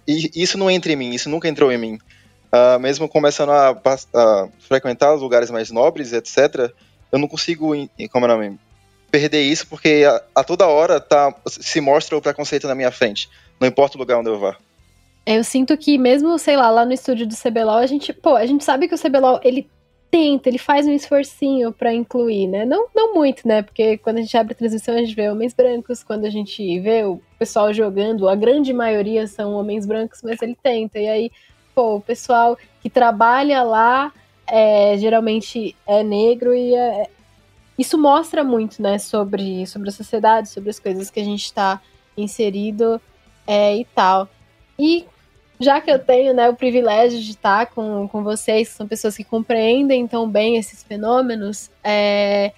Isso não entra em mim, isso nunca entrou em mim uh, mesmo começando a, a, frequentar lugares mais nobres, etc., eu não consigo, como é o nome, perder isso, porque a, a, toda hora tá, se mostra o preconceito na minha frente, não importa o lugar onde eu vá. Eu sinto que mesmo, sei lá, lá no estúdio do CBLOL, a gente, pô, a gente sabe que o CBLOL, ele tenta, ele faz um esforcinho para incluir, né? Não, não muito, né? Porque quando a gente abre a transmissão, a gente vê homens brancos, quando a gente vê o pessoal jogando, a grande maioria são homens brancos, mas ele tenta. E aí pô, o pessoal que trabalha lá é, geralmente é negro e é, isso mostra muito, né, sobre, sobre a sociedade, sobre as coisas que a gente está inserido é, e tal. E já que eu tenho né, o privilégio de estar com, com vocês, que são pessoas que compreendem tão bem esses fenômenos, é,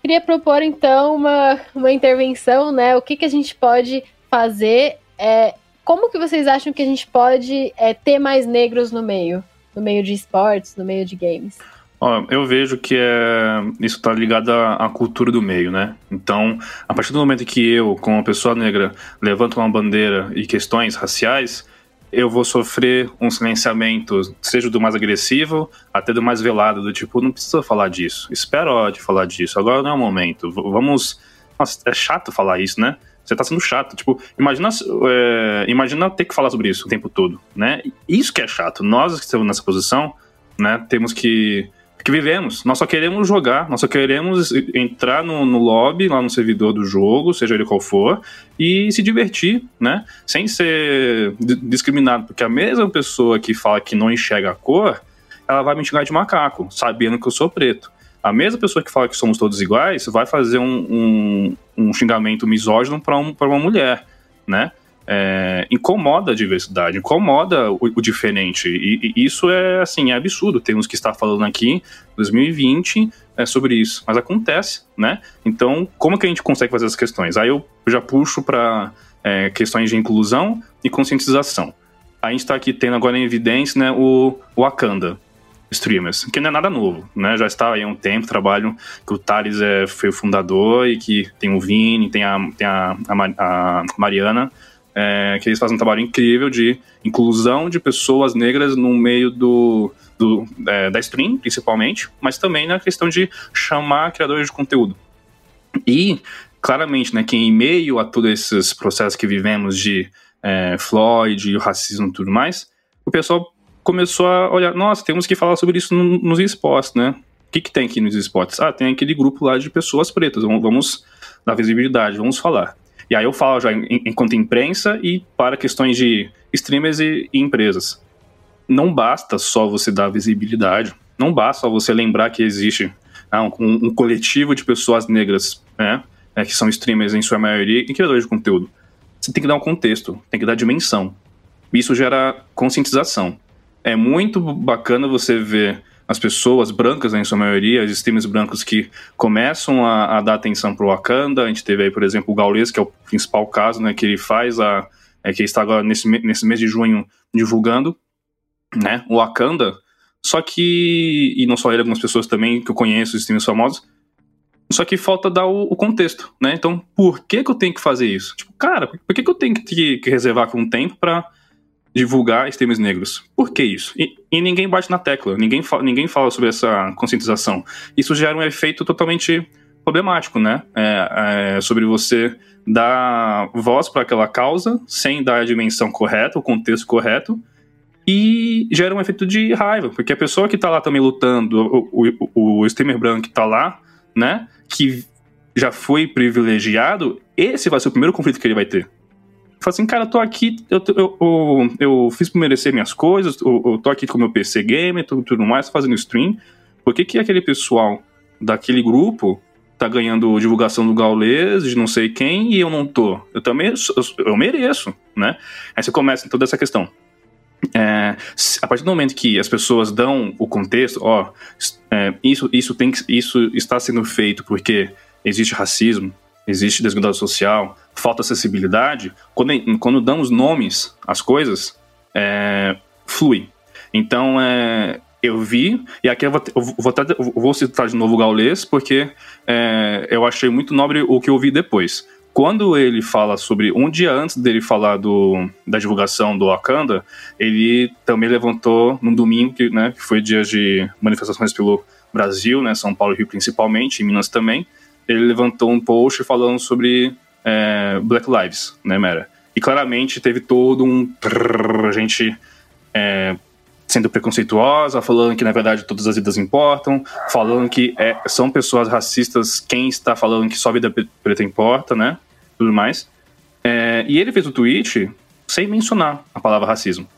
queria propor então uma, uma intervenção, né? O que, que a gente pode fazer é, como que vocês acham que a gente pode é, ter mais negros no meio, no meio de esportes, no meio de games? Eu vejo que é, isso está ligado à, à, cultura do meio, né? Então, a partir do momento que eu, como pessoa negra, levanto uma bandeira e questões raciais, eu vou sofrer um silenciamento, seja do mais agressivo até do mais velado, do tipo, não precisa falar disso, espera de falar disso, agora não é o momento, vamos. Nossa, é chato falar isso, né? Você tá sendo chato. Tipo, imagina, é, imagina ter que falar sobre isso o tempo todo, né? Isso que é chato. Nós que estamos nessa posição, né, temos que que vivemos. Nós só queremos jogar, nós só queremos entrar no, no, lobby, lá no servidor do jogo, seja ele qual for, e se divertir, né? Sem ser discriminado, porque a mesma pessoa que fala que não enxerga a cor, ela vai me xingar de macaco, sabendo que eu sou preto. A mesma pessoa que fala que somos todos iguais vai fazer um, um, um xingamento misógino para um, uma mulher, né? É, incomoda a diversidade, incomoda o, o diferente. E, e, isso é assim, é absurdo. Temos que estar falando aqui, 2020, é, sobre isso. Mas acontece, né? Então, como que a gente consegue fazer essas questões? Aí eu já puxo para é, questões de inclusão e conscientização. A gente está aqui tendo agora em evidência né, o, Wakanda, streamers, que não é nada novo, né? Já está aí há um tempo, trabalho que o Thales é, foi o fundador e que tem o Vini, tem a, tem a, a, a Mariana, é, que eles fazem um trabalho incrível de inclusão de pessoas negras no meio do, do é, da stream, principalmente, mas também na questão de chamar criadores de conteúdo. E, claramente, né, que em meio a todos esses processos que vivemos de é, Floyd, racismo e tudo mais, o pessoal começou a olhar, nossa, temos que falar sobre isso no, nos esportes, né? O que, que tem aqui nos esportes? Ah, tem aquele grupo lá de pessoas pretas, vamos, vamos dar visibilidade, vamos falar. E aí eu falo já enquanto imprensa e para questões de streamers e, e empresas. Não basta só você dar visibilidade, não basta só você lembrar que existe ah, um, um, coletivo de pessoas negras, né, é, que são streamers em sua maioria e criadores de conteúdo. Você tem que dar um contexto, tem que dar dimensão. Isso gera conscientização. É muito bacana você ver as pessoas brancas, né, em sua maioria, os streamers brancos que começam a, a dar atenção para o Wakanda. A gente teve aí, por exemplo, o Gaules, que é o principal caso, né, que ele faz a. É, que está agora nesse, nesse mês de junho divulgando, né, o Wakanda. Só que, e não só ele, algumas pessoas também que eu conheço, os streamers famosos, só que falta dar o, o, contexto, né? Então, por que que eu tenho que fazer isso? Tipo, cara, por que que eu tenho que, que reservar com um tempo para divulgar streamers negros. Por que isso? E, e ninguém bate na tecla, ninguém, fa ninguém fala sobre essa conscientização. Isso gera um efeito totalmente problemático, né? É, é, sobre você dar voz para aquela causa sem dar a dimensão correta, o contexto correto, e gera um efeito de raiva, porque a pessoa que está lá também lutando, o, o, o streamer branco que está lá, né, que já foi privilegiado, esse vai ser o primeiro conflito que ele vai ter. Fala assim, cara, eu tô aqui, eu, eu, eu, eu fiz pra merecer minhas coisas, eu, eu tô aqui com meu PC gamer, tudo, tudo mais, fazendo stream. Por que, que aquele pessoal daquele grupo tá ganhando divulgação do Gaules, de não sei quem, e eu não tô? Eu também, eu, eu mereço, né? Aí você começa toda essa questão. É, a partir do momento que as pessoas dão o contexto, ó, é, isso, isso, tem que, isso está sendo feito porque existe racismo, existe desigualdade social, falta acessibilidade, quando, quando damos nomes às coisas, é, flui. Então, é, eu vi, e aqui eu vou, eu vou, citar de novo o Gaules, porque é, eu achei muito nobre o que eu vi depois. Quando ele fala sobre, um dia antes dele falar do, da divulgação do Wakanda, ele também levantou num domingo, que, né, que foi dia de manifestações pelo Brasil, né, São Paulo e Rio principalmente, em Minas também, ele levantou um post falando sobre é, Black Lives, né, Mera? E claramente teve todo um. a gente é, sendo preconceituosa, falando que na verdade todas as vidas importam, falando que é, são pessoas racistas quem está falando que só vida preta importa, né? Tudo mais. É, e ele fez o tweet sem mencionar a palavra racismo.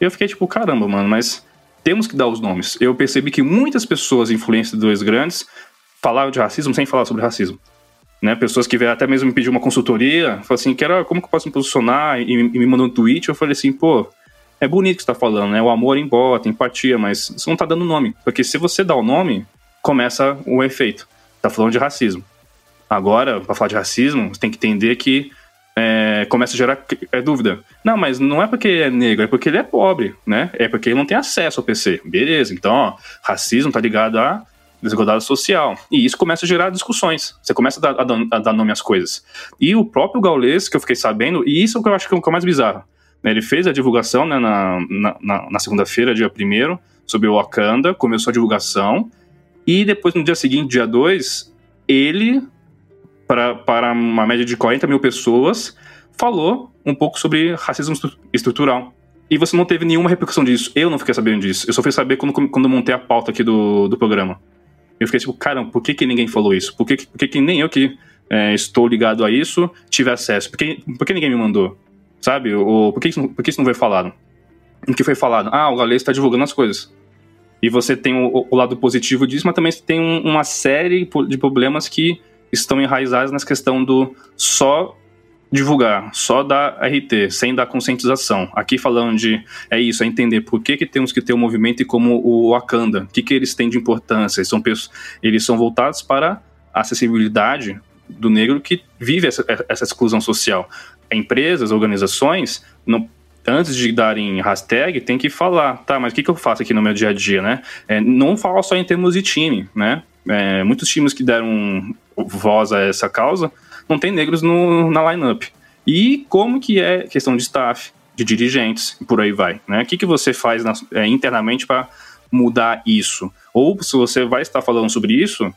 Eu fiquei tipo, caramba, mano, mas temos que dar os nomes. Eu percebi que muitas pessoas influenciadores grandes falaram de racismo sem falar sobre racismo. Né, pessoas que vieram até mesmo me pedir uma consultoria, falaram assim, quero, como que eu posso me posicionar? E, e me mandou um tweet, eu falei assim, pô, é bonito que você tá falando, né? O amor embota, empatia, mas você não tá dando nome. Porque se você dá o nome, começa o efeito. Tá falando de racismo. Agora, para falar de racismo, você tem que entender que é, começa a gerar é, dúvida. Não, mas não é porque é negro, é porque ele é pobre, né? É porque ele não tem acesso ao PC. Beleza, então, ó, racismo tá ligado a desigualdade social. E isso começa a gerar discussões. Você começa a dar, a dar nome às coisas. E o próprio Gaules, que eu fiquei sabendo, e isso que eu acho que é o mais bizarro. Né? Ele fez a divulgação né, na, na, na segunda-feira, dia 1 sobre o Wakanda, começou a divulgação, e depois, no dia seguinte, dia 2, ele para, uma média de 40 mil pessoas, falou um pouco sobre racismo estrutural. E você não teve nenhuma repercussão disso. Eu não fiquei sabendo disso. Eu só fui saber quando, quando montei a pauta aqui do, do programa. Eu fiquei tipo, caramba, por que, que ninguém falou isso? Por que, por que, que nem eu que é, estou ligado a isso tive acesso? Por que, por que ninguém me mandou? Sabe? Ou, por, que isso, por que isso não foi falado? O que foi falado? Ah, o Galês está divulgando as coisas. E você tem o, o, lado positivo disso, mas também tem um, uma série de problemas que estão enraizadas nessa questão do só divulgar, só dar RT, sem dar conscientização. Aqui falando de, é isso, é entender por que, que temos que ter um movimento como o Wakanda, o que, que eles têm de importância, eles são, eles são voltados para a acessibilidade do negro que vive essa, essa exclusão social. Empresas, organizações, não, antes de darem hashtag, tem que falar, tá, mas o que, que eu faço aqui no meu dia a dia, né? É, não fala só em termos de time, né? É, muitos times que deram voz a essa causa não tem negros no, na lineup. E como que é questão de staff, de dirigentes, e por aí vai, né? O que, que você faz na, é, internamente para mudar isso? Ou se você vai estar falando sobre isso,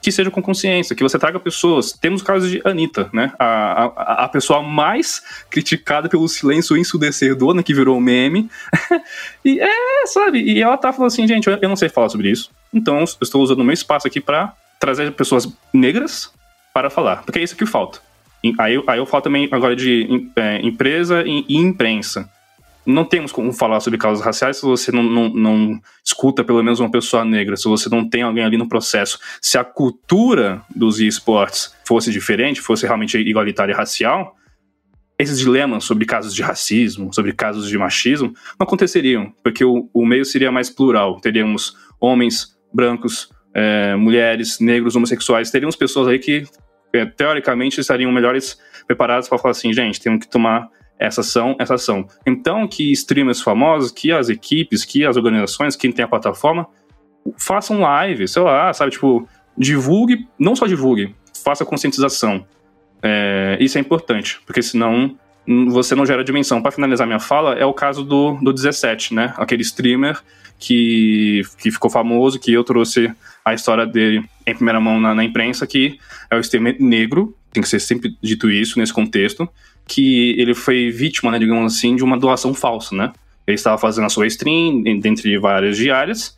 que seja com consciência, que você traga pessoas. Temos o caso de Anitta, né? A, a, a pessoa mais criticada pelo silêncio ensurdecedor, né? Que virou meme. (laughs) e é, sabe? E ela tá falando assim, gente, eu não sei falar sobre isso. Então, eu estou usando o meu espaço aqui para trazer pessoas negras para falar. Porque é isso que falta. Aí, aí eu falo também agora de é, empresa e, e imprensa não temos como falar sobre causas raciais se você não, não, não, escuta pelo menos uma pessoa negra, se você não tem alguém ali no processo. Se a cultura dos esportes fosse diferente, fosse realmente igualitária e racial, esses dilemas sobre casos de racismo, sobre casos de machismo, não aconteceriam, porque o, o meio seria mais plural. Teríamos homens, brancos, é, mulheres, negros, homossexuais, teríamos pessoas aí que, teoricamente, estariam melhores preparadas para falar assim, gente, temos que tomar essa ação, essa ação. Então, que streamers famosos, que as equipes, que as organizações, quem tem a plataforma, façam live, sei lá, sabe? Tipo, divulgue, não só divulgue, faça conscientização. É, isso é importante, porque senão você não gera dimensão. Para finalizar minha fala, é o caso do, do 17, né? Aquele streamer que, que ficou famoso, que eu trouxe a história dele em primeira mão na, na imprensa, que é o streamer negro, tem que ser sempre dito isso nesse contexto, que ele foi vítima, né, digamos assim, de uma doação falsa, né? Ele estava fazendo a sua stream, dentre várias diárias,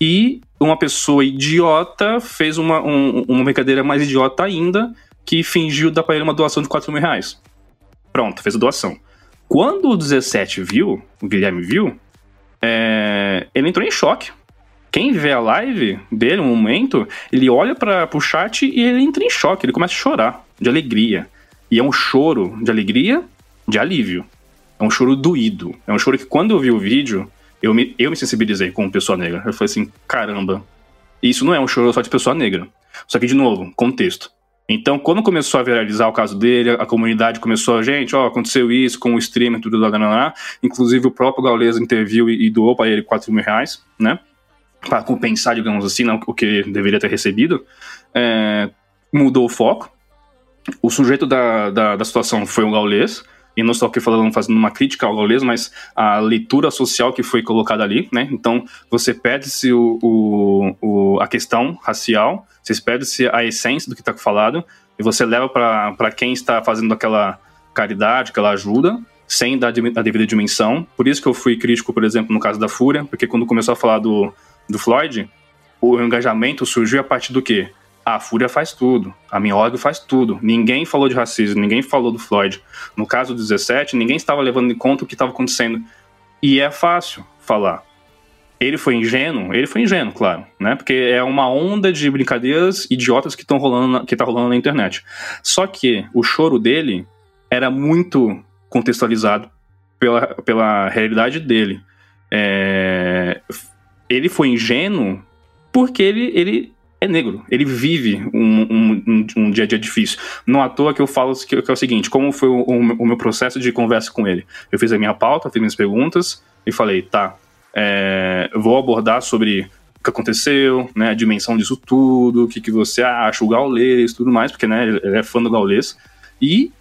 e uma pessoa idiota fez uma, um, uma brincadeira mais idiota ainda, que fingiu dar para ele uma doação de 4 mil reais. Pronto, fez a doação. Quando o 17 viu, o Guilherme viu, é, ele entrou em choque. Quem vê a live dele, um momento, ele olha para o chat e ele entra em choque, ele começa a chorar de alegria. E é um choro de alegria, de alívio. É um choro doído. É um choro que quando eu vi o vídeo, eu me, eu me sensibilizei como pessoa negra. Eu falei assim, caramba. Isso não é um choro só de pessoa negra. Só que, de novo, contexto. Então, quando começou a viralizar o caso dele, a comunidade começou, gente, ó, aconteceu isso com o streamer, tudo lá, lá, lá. Inclusive, o próprio Gaules interviu e, e doou para ele 4 mil reais, né? Para compensar, digamos assim, não, o que deveria ter recebido. É, mudou o foco o sujeito da, da, da situação foi o gaulês, e não estou aqui falando, fazendo uma crítica ao gaulês, mas a leitura social que foi colocada ali, né? Então, você perde-se o, o, o, a questão racial, você perde-se a essência do que está falado, e você leva para quem está fazendo aquela caridade, aquela ajuda, sem dar a devida dimensão. Por isso que eu fui crítico, por exemplo, no caso da Fúria, porque quando começou a falar do, do Floyd, o engajamento surgiu a partir do quê? a Fúria faz tudo, a Minhorg faz tudo. Ninguém falou de racismo, ninguém falou do Floyd. No caso do 17, ninguém estava levando em conta o que estava acontecendo. E é fácil falar. Ele foi ingênuo? Ele foi ingênuo, claro, né? Porque é uma onda de brincadeiras idiotas que estão rolando, que tá rolando na internet. Só que o choro dele era muito contextualizado pela, pela realidade dele. É, ele foi ingênuo porque ele, ele é negro. Ele vive um, um, um, dia a dia difícil. Não à toa que eu falo que, que é o seguinte: como foi o, o, meu processo de conversa com ele? Eu fiz a minha pauta, fiz minhas perguntas e falei, tá, é, vou abordar sobre o que aconteceu, né, a dimensão disso tudo, o que, que você acha, o Gaules e tudo mais, porque né, ele é fã do Gaules. E,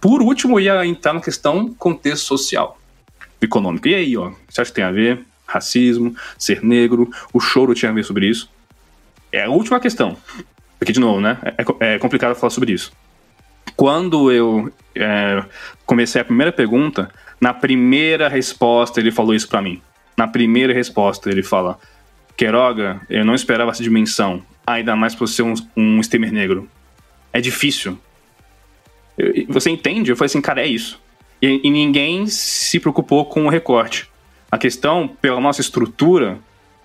por último, ia entrar na questão contexto social, econômico. E aí, ó, você acha que tem a ver? Racismo, ser negro, o choro tinha a ver sobre isso. É a última questão. Porque, de novo, né? É, é complicado falar sobre isso. Quando eu é, comecei a primeira pergunta, na primeira resposta ele falou isso para mim. Na primeira resposta ele fala: Queiroga, eu não esperava essa dimensão, ainda mais por ser um, um streamer negro. É difícil. Eu, você entende? Eu falei assim, cara, é isso. E, e ninguém se preocupou com o recorte. A questão, pela nossa estrutura,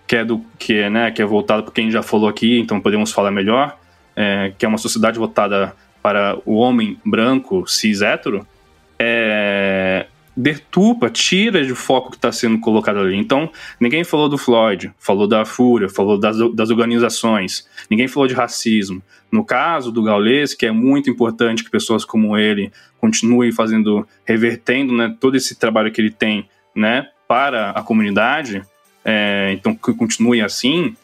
que é do que é, né, que é voltado para quem já falou aqui, então podemos falar melhor, é, que é uma sociedade voltada para o homem branco cis hétero, é, deturpa, tira de foco que está sendo colocado ali. Então, ninguém falou do Floyd, falou da Fúria, falou das, das organizações, ninguém falou de racismo. No caso do Gaules, que é muito importante que pessoas como ele continuem fazendo, revertendo né, todo esse trabalho que ele tem né, para a comunidade, é, então que continue assim,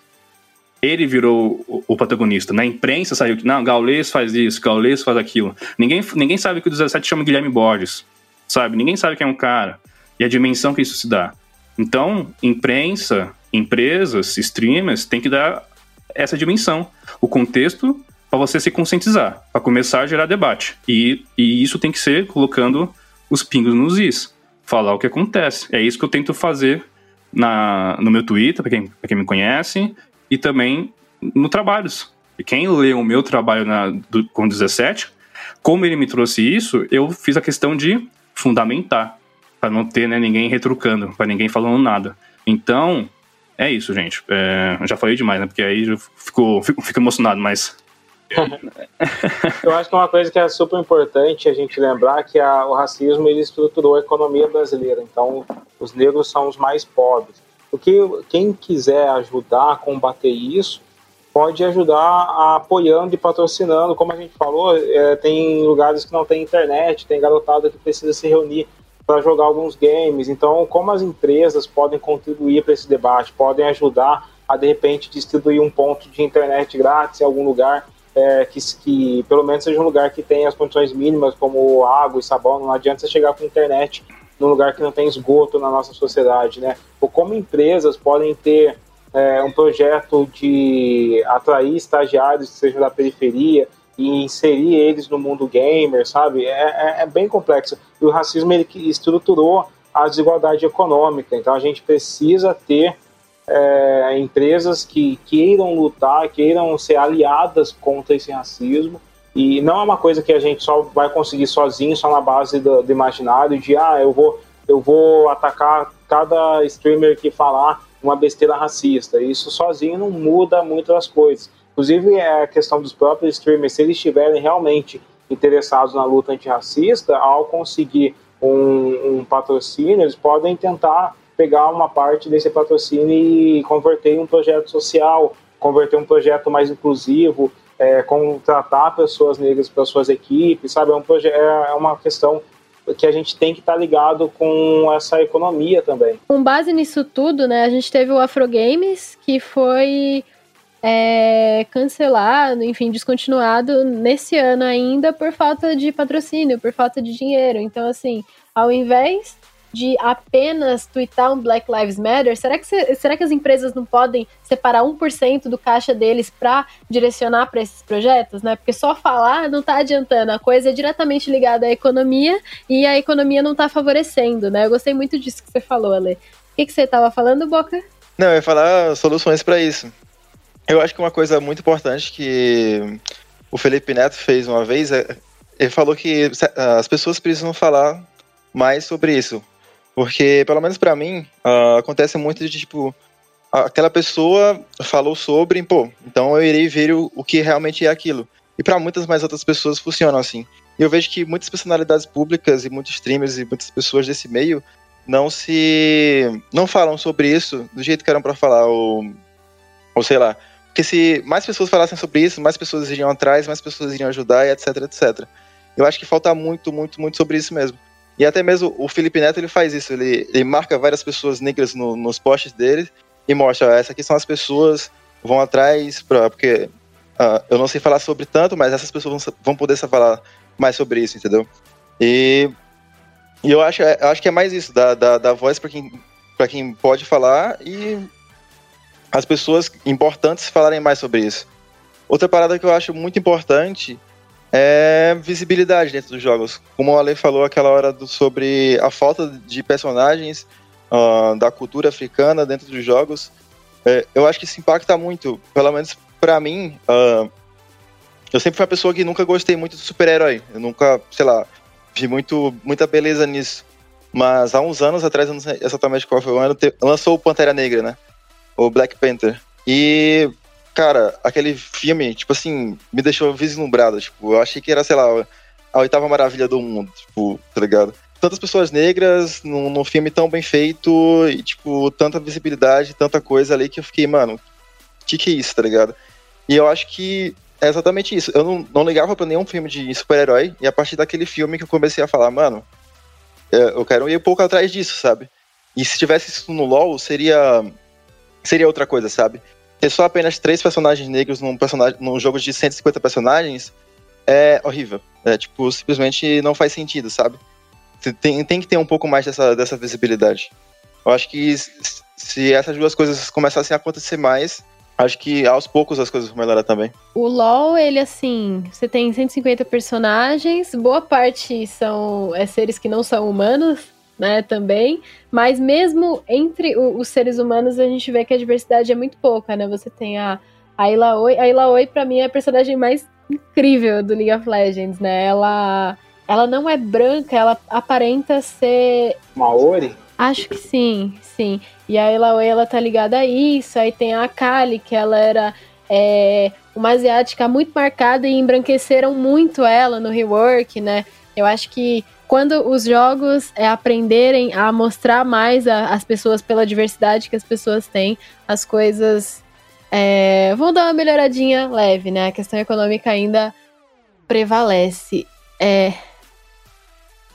ele virou o, o, protagonista. Na imprensa saiu que, não, Gaules faz isso, Gaules faz aquilo. Ninguém, ninguém sabe que o 17 chama Guilherme Borges, sabe? Ninguém sabe quem é um cara. E a dimensão que isso se dá. Então, imprensa, empresas, streamers, tem que dar essa dimensão. O contexto para você se conscientizar, para começar a gerar debate. E, e isso tem que ser colocando os pingos nos is. Falar o que acontece. É isso que eu tento fazer na, no meu Twitter, para quem, quem me conhece, e também no Trabalhos. E quem lê o meu trabalho na, do, com 17, como ele me trouxe isso, eu fiz a questão de fundamentar, para não ter né, ninguém retrucando, para ninguém falando nada. Então, é isso, gente. É, já falei demais, né? Porque aí eu fico, fico, fico emocionado, mas (laughs) eu acho que uma coisa que é super importante a gente lembrar é que a, o racismo ele estruturou a economia brasileira. Então, os negros são os mais pobres. O que quem quiser ajudar a combater isso pode ajudar apoiando e patrocinando. Como a gente falou, é, tem lugares que não tem internet, tem garotada que precisa se reunir para jogar alguns games. Então, como as empresas podem contribuir para esse debate, podem ajudar a de repente distribuir um ponto de internet grátis em algum lugar é, que, que pelo menos seja um lugar que tenha as condições mínimas, como água e sabão. Não adianta você chegar com internet num lugar que não tem esgoto na nossa sociedade, né? Ou como empresas podem ter é, um projeto de atrair estagiários que sejam da periferia e inserir eles no mundo gamer, sabe? É, é, é bem complexo. E o racismo ele estruturou a desigualdade econômica. Então a gente precisa ter é, empresas que queiram lutar, queiram ser aliadas contra esse racismo. E não é uma coisa que a gente só vai conseguir sozinho, só na base do, do imaginário de ah, eu vou, eu vou atacar cada streamer que falar uma besteira racista. Isso sozinho não muda muitas coisas. Inclusive, é a questão dos próprios streamers, se eles estiverem realmente interessados na luta antirracista, ao conseguir um, um patrocínio, eles podem tentar pegar uma parte desse patrocínio e converter em um projeto social, converter um projeto mais inclusivo, é, contratar pessoas negras para suas equipes, sabe? É, um é uma questão que a gente tem que estar tá ligado com essa economia também. Com base nisso tudo, né, a gente teve o Afro Games, que foi é, cancelado, enfim, descontinuado nesse ano ainda por falta de patrocínio, por falta de dinheiro. Então, assim, ao invés de apenas twittar um Black Lives Matter, será que, será que as empresas não podem separar 1% do caixa deles para direcionar para esses projetos, né? Porque só falar não está adiantando, a coisa é diretamente ligada à economia e a economia não está favorecendo, né? Eu gostei muito disso que você falou, Ale. O que, que você estava falando, Boca? Não, eu ia falar soluções para isso. Eu acho que uma coisa muito importante que o Felipe Neto fez uma vez é ele falou que as pessoas precisam falar mais sobre isso. Porque, pelo menos para mim, uh, acontece muito de tipo. Aquela pessoa falou sobre, pô, então eu irei ver o, o que realmente é aquilo. E para muitas mais outras pessoas funcionam assim. E eu vejo que muitas personalidades públicas e muitos streamers e muitas pessoas desse meio não se. não falam sobre isso do jeito que eram para falar, ou, ou sei lá, Porque se mais pessoas falassem sobre isso, mais pessoas iriam atrás, mais pessoas iriam ajudar, e etc, etc. Eu acho que falta muito, muito, muito sobre isso mesmo. E até mesmo o Felipe Neto ele faz isso, ele, ele marca várias pessoas negras no, nos posts dele e mostra, ó, essas aqui são as pessoas, vão atrás, pra, porque uh, eu não sei falar sobre tanto, mas essas pessoas vão, vão poder falar mais sobre isso, entendeu? E, e eu, acho, eu acho que é mais isso, da, da, da voz para quem, quem pode falar e as pessoas importantes falarem mais sobre isso. Outra parada que eu acho muito importante é visibilidade dentro dos jogos. Como o Ale falou aquela hora do, sobre a falta de personagens uh, da cultura africana dentro dos jogos, é, eu acho que isso impacta muito, pelo menos para mim. Uh, eu sempre fui uma pessoa que nunca gostei muito de super-herói. Eu nunca, sei lá, vi muito, muita beleza nisso. Mas há uns anos atrás, eu não sei exatamente qual foi o ano, lançou o Pantera Negra, né? O Black Panther. E cara, aquele filme, tipo assim, me deixou vislumbrado. Tipo, eu achei que era, sei lá, a oitava maravilha do mundo, tipo, tá ligado? Tantas pessoas negras num, num filme tão bem feito e, tipo, tanta visibilidade, tanta coisa ali que eu fiquei, mano, que que é isso, tá ligado? E eu acho que é exatamente isso. Eu não, não ligava pra nenhum filme de super-herói e a partir daquele filme que eu comecei a falar, mano, é, eu quero ir um pouco atrás disso, sabe? E se tivesse isso no LoL, seria seria outra coisa, sabe? Ter só apenas três personagens negros num, personagem, num jogo de 150 personagens é horrível. É, tipo, simplesmente não faz sentido, sabe? Tem, tem que ter um pouco mais dessa, dessa visibilidade. Eu acho que se essas duas coisas começassem a acontecer mais, acho que aos poucos as coisas vão melhorar também. O LoL, ele assim, você tem 150 personagens, boa parte são é, seres que não são humanos, né, também. Mas mesmo entre o, os seres humanos, a gente vê que a diversidade é muito pouca, né? Você tem a, a Ilaoi. A Ilaoi, pra mim, é a personagem mais incrível do League of Legends, né? Ela, ela não é branca, ela aparenta ser... Maori? Acho que sim, sim. E a Ilaoi, ela tá ligada a isso. Aí tem a Akali, que ela era... É, uma asiática muito marcada e embranqueceram muito ela no rework, né? Eu acho que quando os jogos é, aprenderem a mostrar mais as pessoas pela diversidade que as pessoas têm, as coisas é, vão dar uma melhoradinha leve, né? A questão econômica ainda prevalece. É...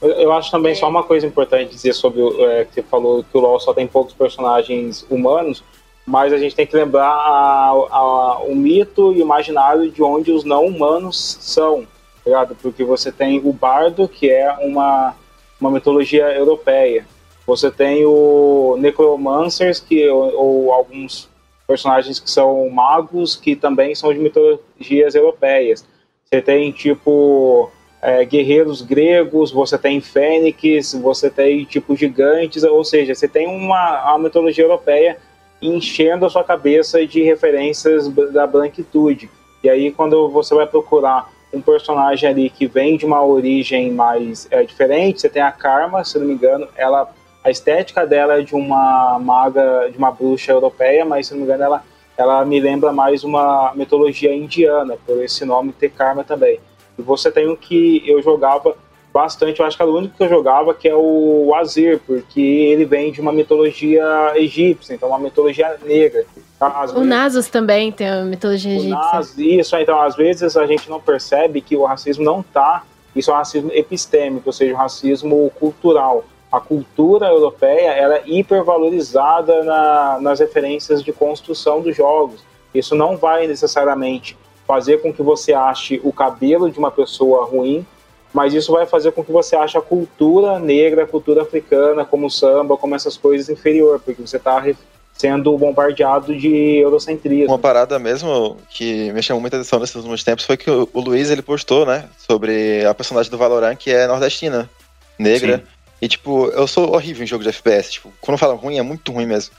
Eu, acho também só uma coisa importante dizer sobre é, que você falou que o LoL só tem poucos personagens humanos, mas a gente tem que lembrar a, a, o mito e o imaginário de onde os não humanos são ligado? Porque você tem o bardo, que é uma, uma mitologia europeia. Você tem o necromancers, que ou, ou alguns personagens que são magos, que também são de mitologias europeias. Você tem tipo é, guerreiros gregos, você tem fênix, você tem tipo gigantes, ou seja, você tem uma, uma mitologia europeia enchendo a sua cabeça de referências da branquitude. E aí quando você vai procurar um personagem ali que vem de uma origem mais é, diferente. Você tem a Karma, se não me engano, ela a estética dela é de uma maga, de uma bruxa europeia, mas se não me engano ela ela me lembra mais uma mitologia indiana, por esse nome ter Karma também. E você tem um que eu jogava bastante, eu acho que era o único que eu jogava, que é o Azir, porque ele vem de uma mitologia egípcia, então uma mitologia negra. Às o vezes, Nasus também tem a mitologia egípcia. Nasus, isso, então às vezes a gente não percebe que o racismo não está, isso é um racismo epistêmico, ou seja, um racismo cultural. A cultura europeia ela é hipervalorizada na, nas referências de construção dos jogos. Isso não vai necessariamente fazer com que você ache o cabelo de uma pessoa ruim, mas isso vai fazer com que você ache a cultura negra, a cultura africana, como o samba, como essas coisas inferior, porque você está sendo bombardeado de eurocentrismo. Uma parada mesmo que me chamou muita atenção nesses últimos tempos foi que o, o Luiz ele postou, né, sobre a personagem do Valorant que é nordestina, negra. Sim. E tipo, eu sou horrível em jogo de FPS, tipo, quando fala ruim é muito ruim mesmo.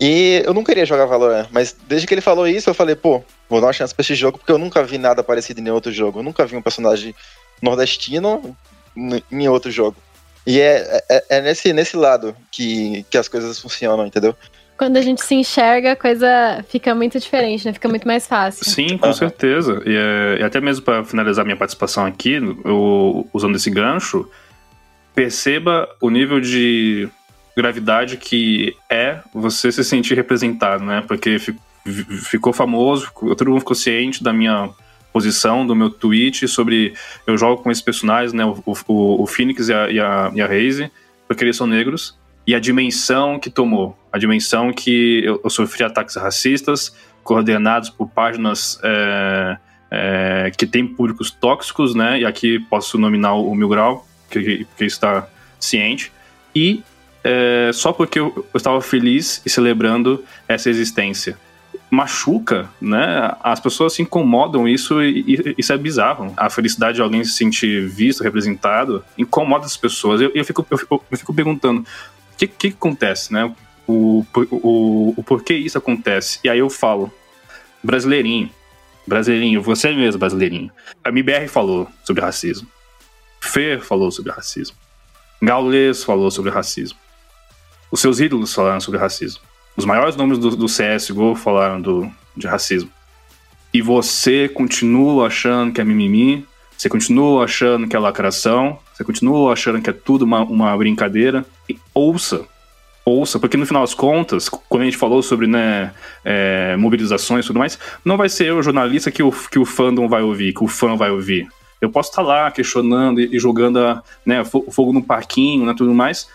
E eu não queria jogar Valorant, mas desde que ele falou isso, eu falei, pô, vou dar uma chance pra esse jogo, porque eu nunca vi nada parecido em nenhum outro jogo. Eu nunca vi um personagem nordestino em outro jogo. E é, é, é, nesse, nesse lado que, que as coisas funcionam, entendeu? quando a gente se enxerga, a coisa fica muito diferente, né? Fica muito mais fácil. Sim, com uhum. certeza. E, é, e, até mesmo para finalizar minha participação aqui, eu, usando esse gancho, perceba o nível de gravidade que é você se sentir representado, né? Porque ficou famoso, todo mundo ficou ciente da minha posição, do meu tweet sobre eu jogo com esses personagens, né, o, o, o Phoenix e a, e a, e a Raze, porque eles são negros, e a dimensão que tomou, a dimensão que eu, eu sofri ataques racistas, coordenados por páginas é, é, que têm públicos tóxicos, né, e aqui posso nominar o Mil Grau, que, que está ciente, e é, só porque eu, eu estava feliz e celebrando essa existência machuca, né? As pessoas se incomodam isso e, e, isso é bizarro. A felicidade de alguém se sentir visto, representado, incomoda as pessoas. Eu, eu, fico, eu, fico, eu fico perguntando, o que, que acontece, né? O, o, o porquê isso acontece? E aí eu falo, brasileirinho, brasileirinho, você mesmo, brasileirinho. A MBR falou sobre racismo. Fer falou sobre racismo. Gaules falou sobre racismo. Os seus ídolos falaram sobre racismo. Os maiores nomes do, do CSGO falaram do, de racismo. E você continua achando que é mimimi, você continua achando que é lacração, você continua achando que é tudo uma, uma brincadeira. E ouça, ouça, porque no final das contas, quando a gente falou sobre né, é, mobilizações e tudo mais, não vai ser o jornalista que o, que o fandom vai ouvir, que o fã vai ouvir. Eu posso estar lá questionando e, e jogando a, né, fogo no parquinho né, tudo mais,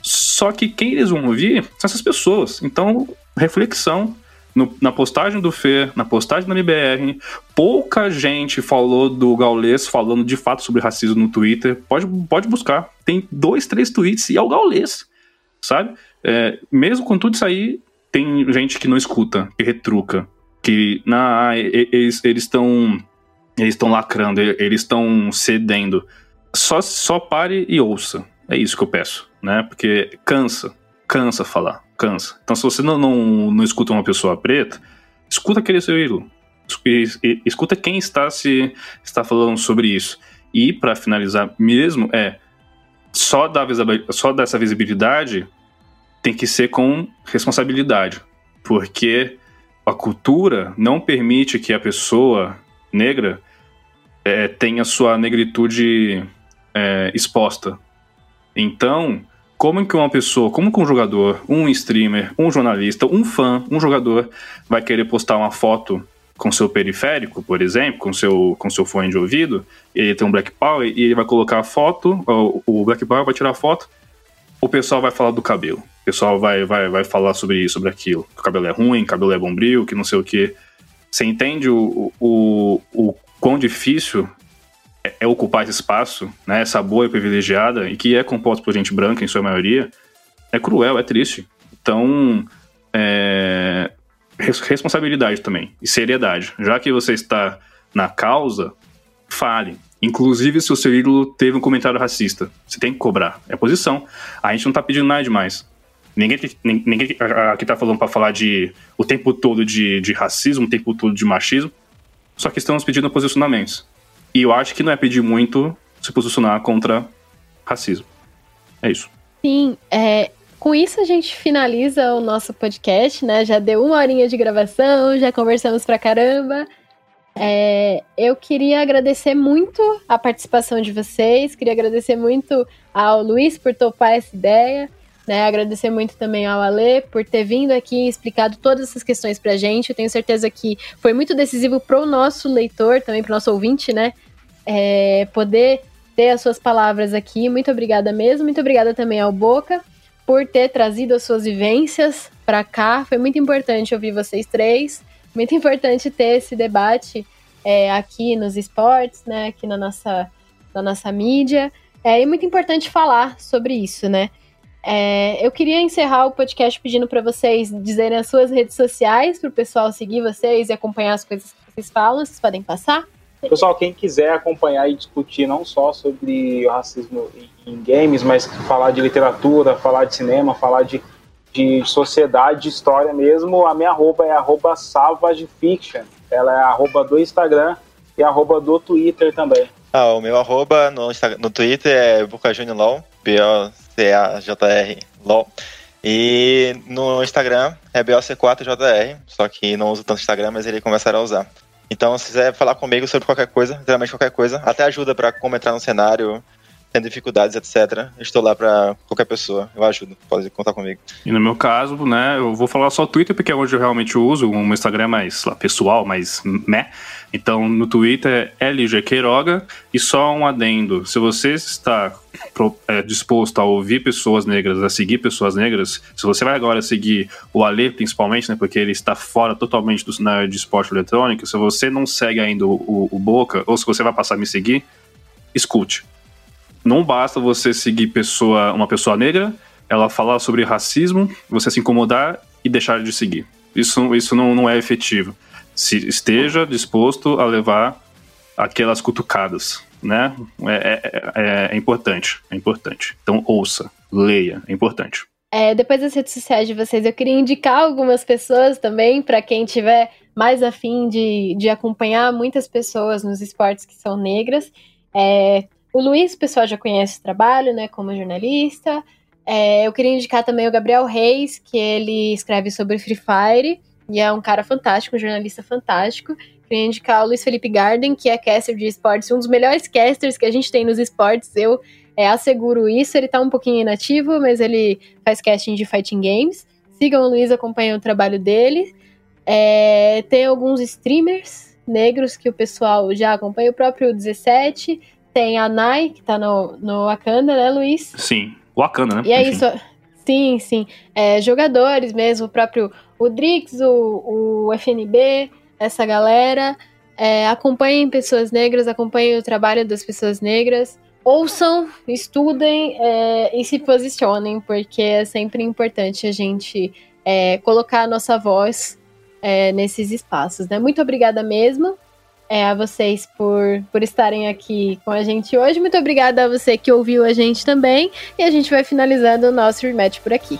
só que quem eles vão ouvir são essas pessoas. Então, reflexão. No, na postagem do Fê, na postagem da MBR, pouca gente falou do Gaules falando de fato sobre racismo no Twitter. Pode, pode buscar. Tem dois, três tweets e é o Gaules, sabe? É, mesmo com tudo isso aí, tem gente que não escuta, que retruca, que na, eles estão eles estão lacrando, eles estão cedendo. Só, só pare e ouça. É isso que eu peço, né? Porque cansa, cansa falar, cansa. Então, se você não, não, não escuta uma pessoa preta, escuta aquele seu ídolo. Escuta quem está se está falando sobre isso. E para finalizar mesmo é só dar só dar essa visibilidade tem que ser com responsabilidade, porque a cultura não permite que a pessoa negra é, tenha sua negritude é, exposta, então, como que uma pessoa, como que um jogador, um streamer, um jornalista, um fã, um jogador vai querer postar uma foto com seu periférico, por exemplo, com seu com seu fone de ouvido, ele tem um Black Power e ele vai colocar a foto, o, Black Power vai tirar a foto, o pessoal vai falar do cabelo. O pessoal vai, vai, vai falar sobre isso, sobre aquilo. Que o cabelo é ruim, o cabelo é bombril, que não sei o que. Você entende o, o, o quão difícil é, ocupar esse espaço, né, essa boa e privilegiada, e que é composto por gente branca em sua maioria, é cruel, é triste. Então, é, responsabilidade também e seriedade. Já que você está na causa, fale. Inclusive, se o seu ídolo teve um comentário racista, você tem que cobrar. É posição. A gente não está pedindo nada demais. Ninguém, ninguém aqui está falando para falar de o tempo todo de, de racismo, o tempo todo de machismo. Só que estamos pedindo posicionamentos. E eu acho que não é pedir muito se posicionar contra racismo. É isso. Sim, é, com isso a gente finaliza o nosso podcast, né? Já deu uma horinha de gravação, já conversamos pra caramba. É, eu queria agradecer muito a participação de vocês, queria agradecer muito ao Luiz por topar essa ideia, né? Agradecer muito também ao Ale por ter vindo aqui e explicado todas essas questões pra gente. Eu tenho certeza que foi muito decisivo pro nosso leitor, também pro nosso ouvinte, né? É, poder ter as suas palavras aqui. Muito obrigada mesmo. Muito obrigada também ao Boca por ter trazido as suas vivências para cá. Foi muito importante ouvir vocês três. Muito importante ter esse debate é, aqui nos esportes, né? Aqui na nossa, na nossa mídia. É, e muito importante falar sobre isso, né? É, eu queria encerrar o podcast pedindo para vocês dizerem as suas redes sociais para o pessoal seguir vocês e acompanhar as coisas que vocês falam. Vocês podem passar? Pessoal, quem quiser acompanhar e discutir não só sobre racismo em games, mas falar de literatura, falar de cinema, falar de, de sociedade, de história mesmo, a minha arroba é arroba savagefiction. Ela é arroba do Instagram e arroba do Twitter também. Ah, o meu arroba no, no Twitter é BocajunioLol, B-O-C-A-J-R LOL. E no Instagram é BOC4JR, só que não uso tanto Instagram, mas ele começará a usar. Então, se quiser falar comigo sobre qualquer coisa, literalmente qualquer coisa, até ajuda para como entrar no cenário, tem dificuldades, etc. Estou lá para qualquer pessoa, eu ajudo, pode contar comigo. E no meu caso, né, eu vou falar só Twitter porque é onde eu realmente uso, um Instagram mais lá, pessoal, mais meh. Então no Twitter é LG Queiroga e só um adendo, se você está é, disposto a ouvir pessoas negras, a seguir pessoas negras, se você vai agora seguir o Ale principalmente, né, porque ele está fora totalmente do cenário de esporte eletrônico, se você não segue ainda o, o, o Boca, ou se você vai passar a me seguir, escute não basta você seguir pessoa, uma pessoa negra, ela falar sobre racismo, você se incomodar e deixar de seguir. Isso, isso não, não é efetivo. Se esteja disposto a levar aquelas cutucadas, né? É, é, é, é importante, é importante. Então ouça, leia, é importante. É, depois das redes sociais de vocês, eu queria indicar algumas pessoas também, para quem tiver mais afim de, de acompanhar muitas pessoas nos esportes que são negras. É, o Luiz, o pessoal já conhece o trabalho, né, como jornalista. É, eu queria indicar também o Gabriel Reis, que ele escreve sobre Free Fire e é um cara fantástico, um jornalista fantástico. Queria indicar o Luiz Felipe Garden, que é caster de esportes, um dos melhores casters que a gente tem nos esportes. Eu é, asseguro isso. Ele tá um pouquinho inativo, mas ele faz casting de fighting games. Sigam o Luiz, acompanhem o trabalho dele. É, tem alguns streamers negros que o pessoal já acompanha, o próprio 17 tem a Nai, que tá no, no Wakanda, né, Luiz? Sim, Wakanda, né? E é Enfim. isso. Sim, sim. É, jogadores mesmo, o próprio o Drix, o, o FNB, essa galera. É, acompanhem pessoas negras, acompanhem o trabalho das pessoas negras. Ouçam, estudem é, e se posicionem, porque é sempre importante a gente é, colocar a nossa voz é, nesses espaços. Né? Muito obrigada mesmo é, a vocês por, por estarem aqui com a gente hoje. Muito obrigada a você que ouviu a gente também. E a gente vai finalizando o nosso rematch por aqui.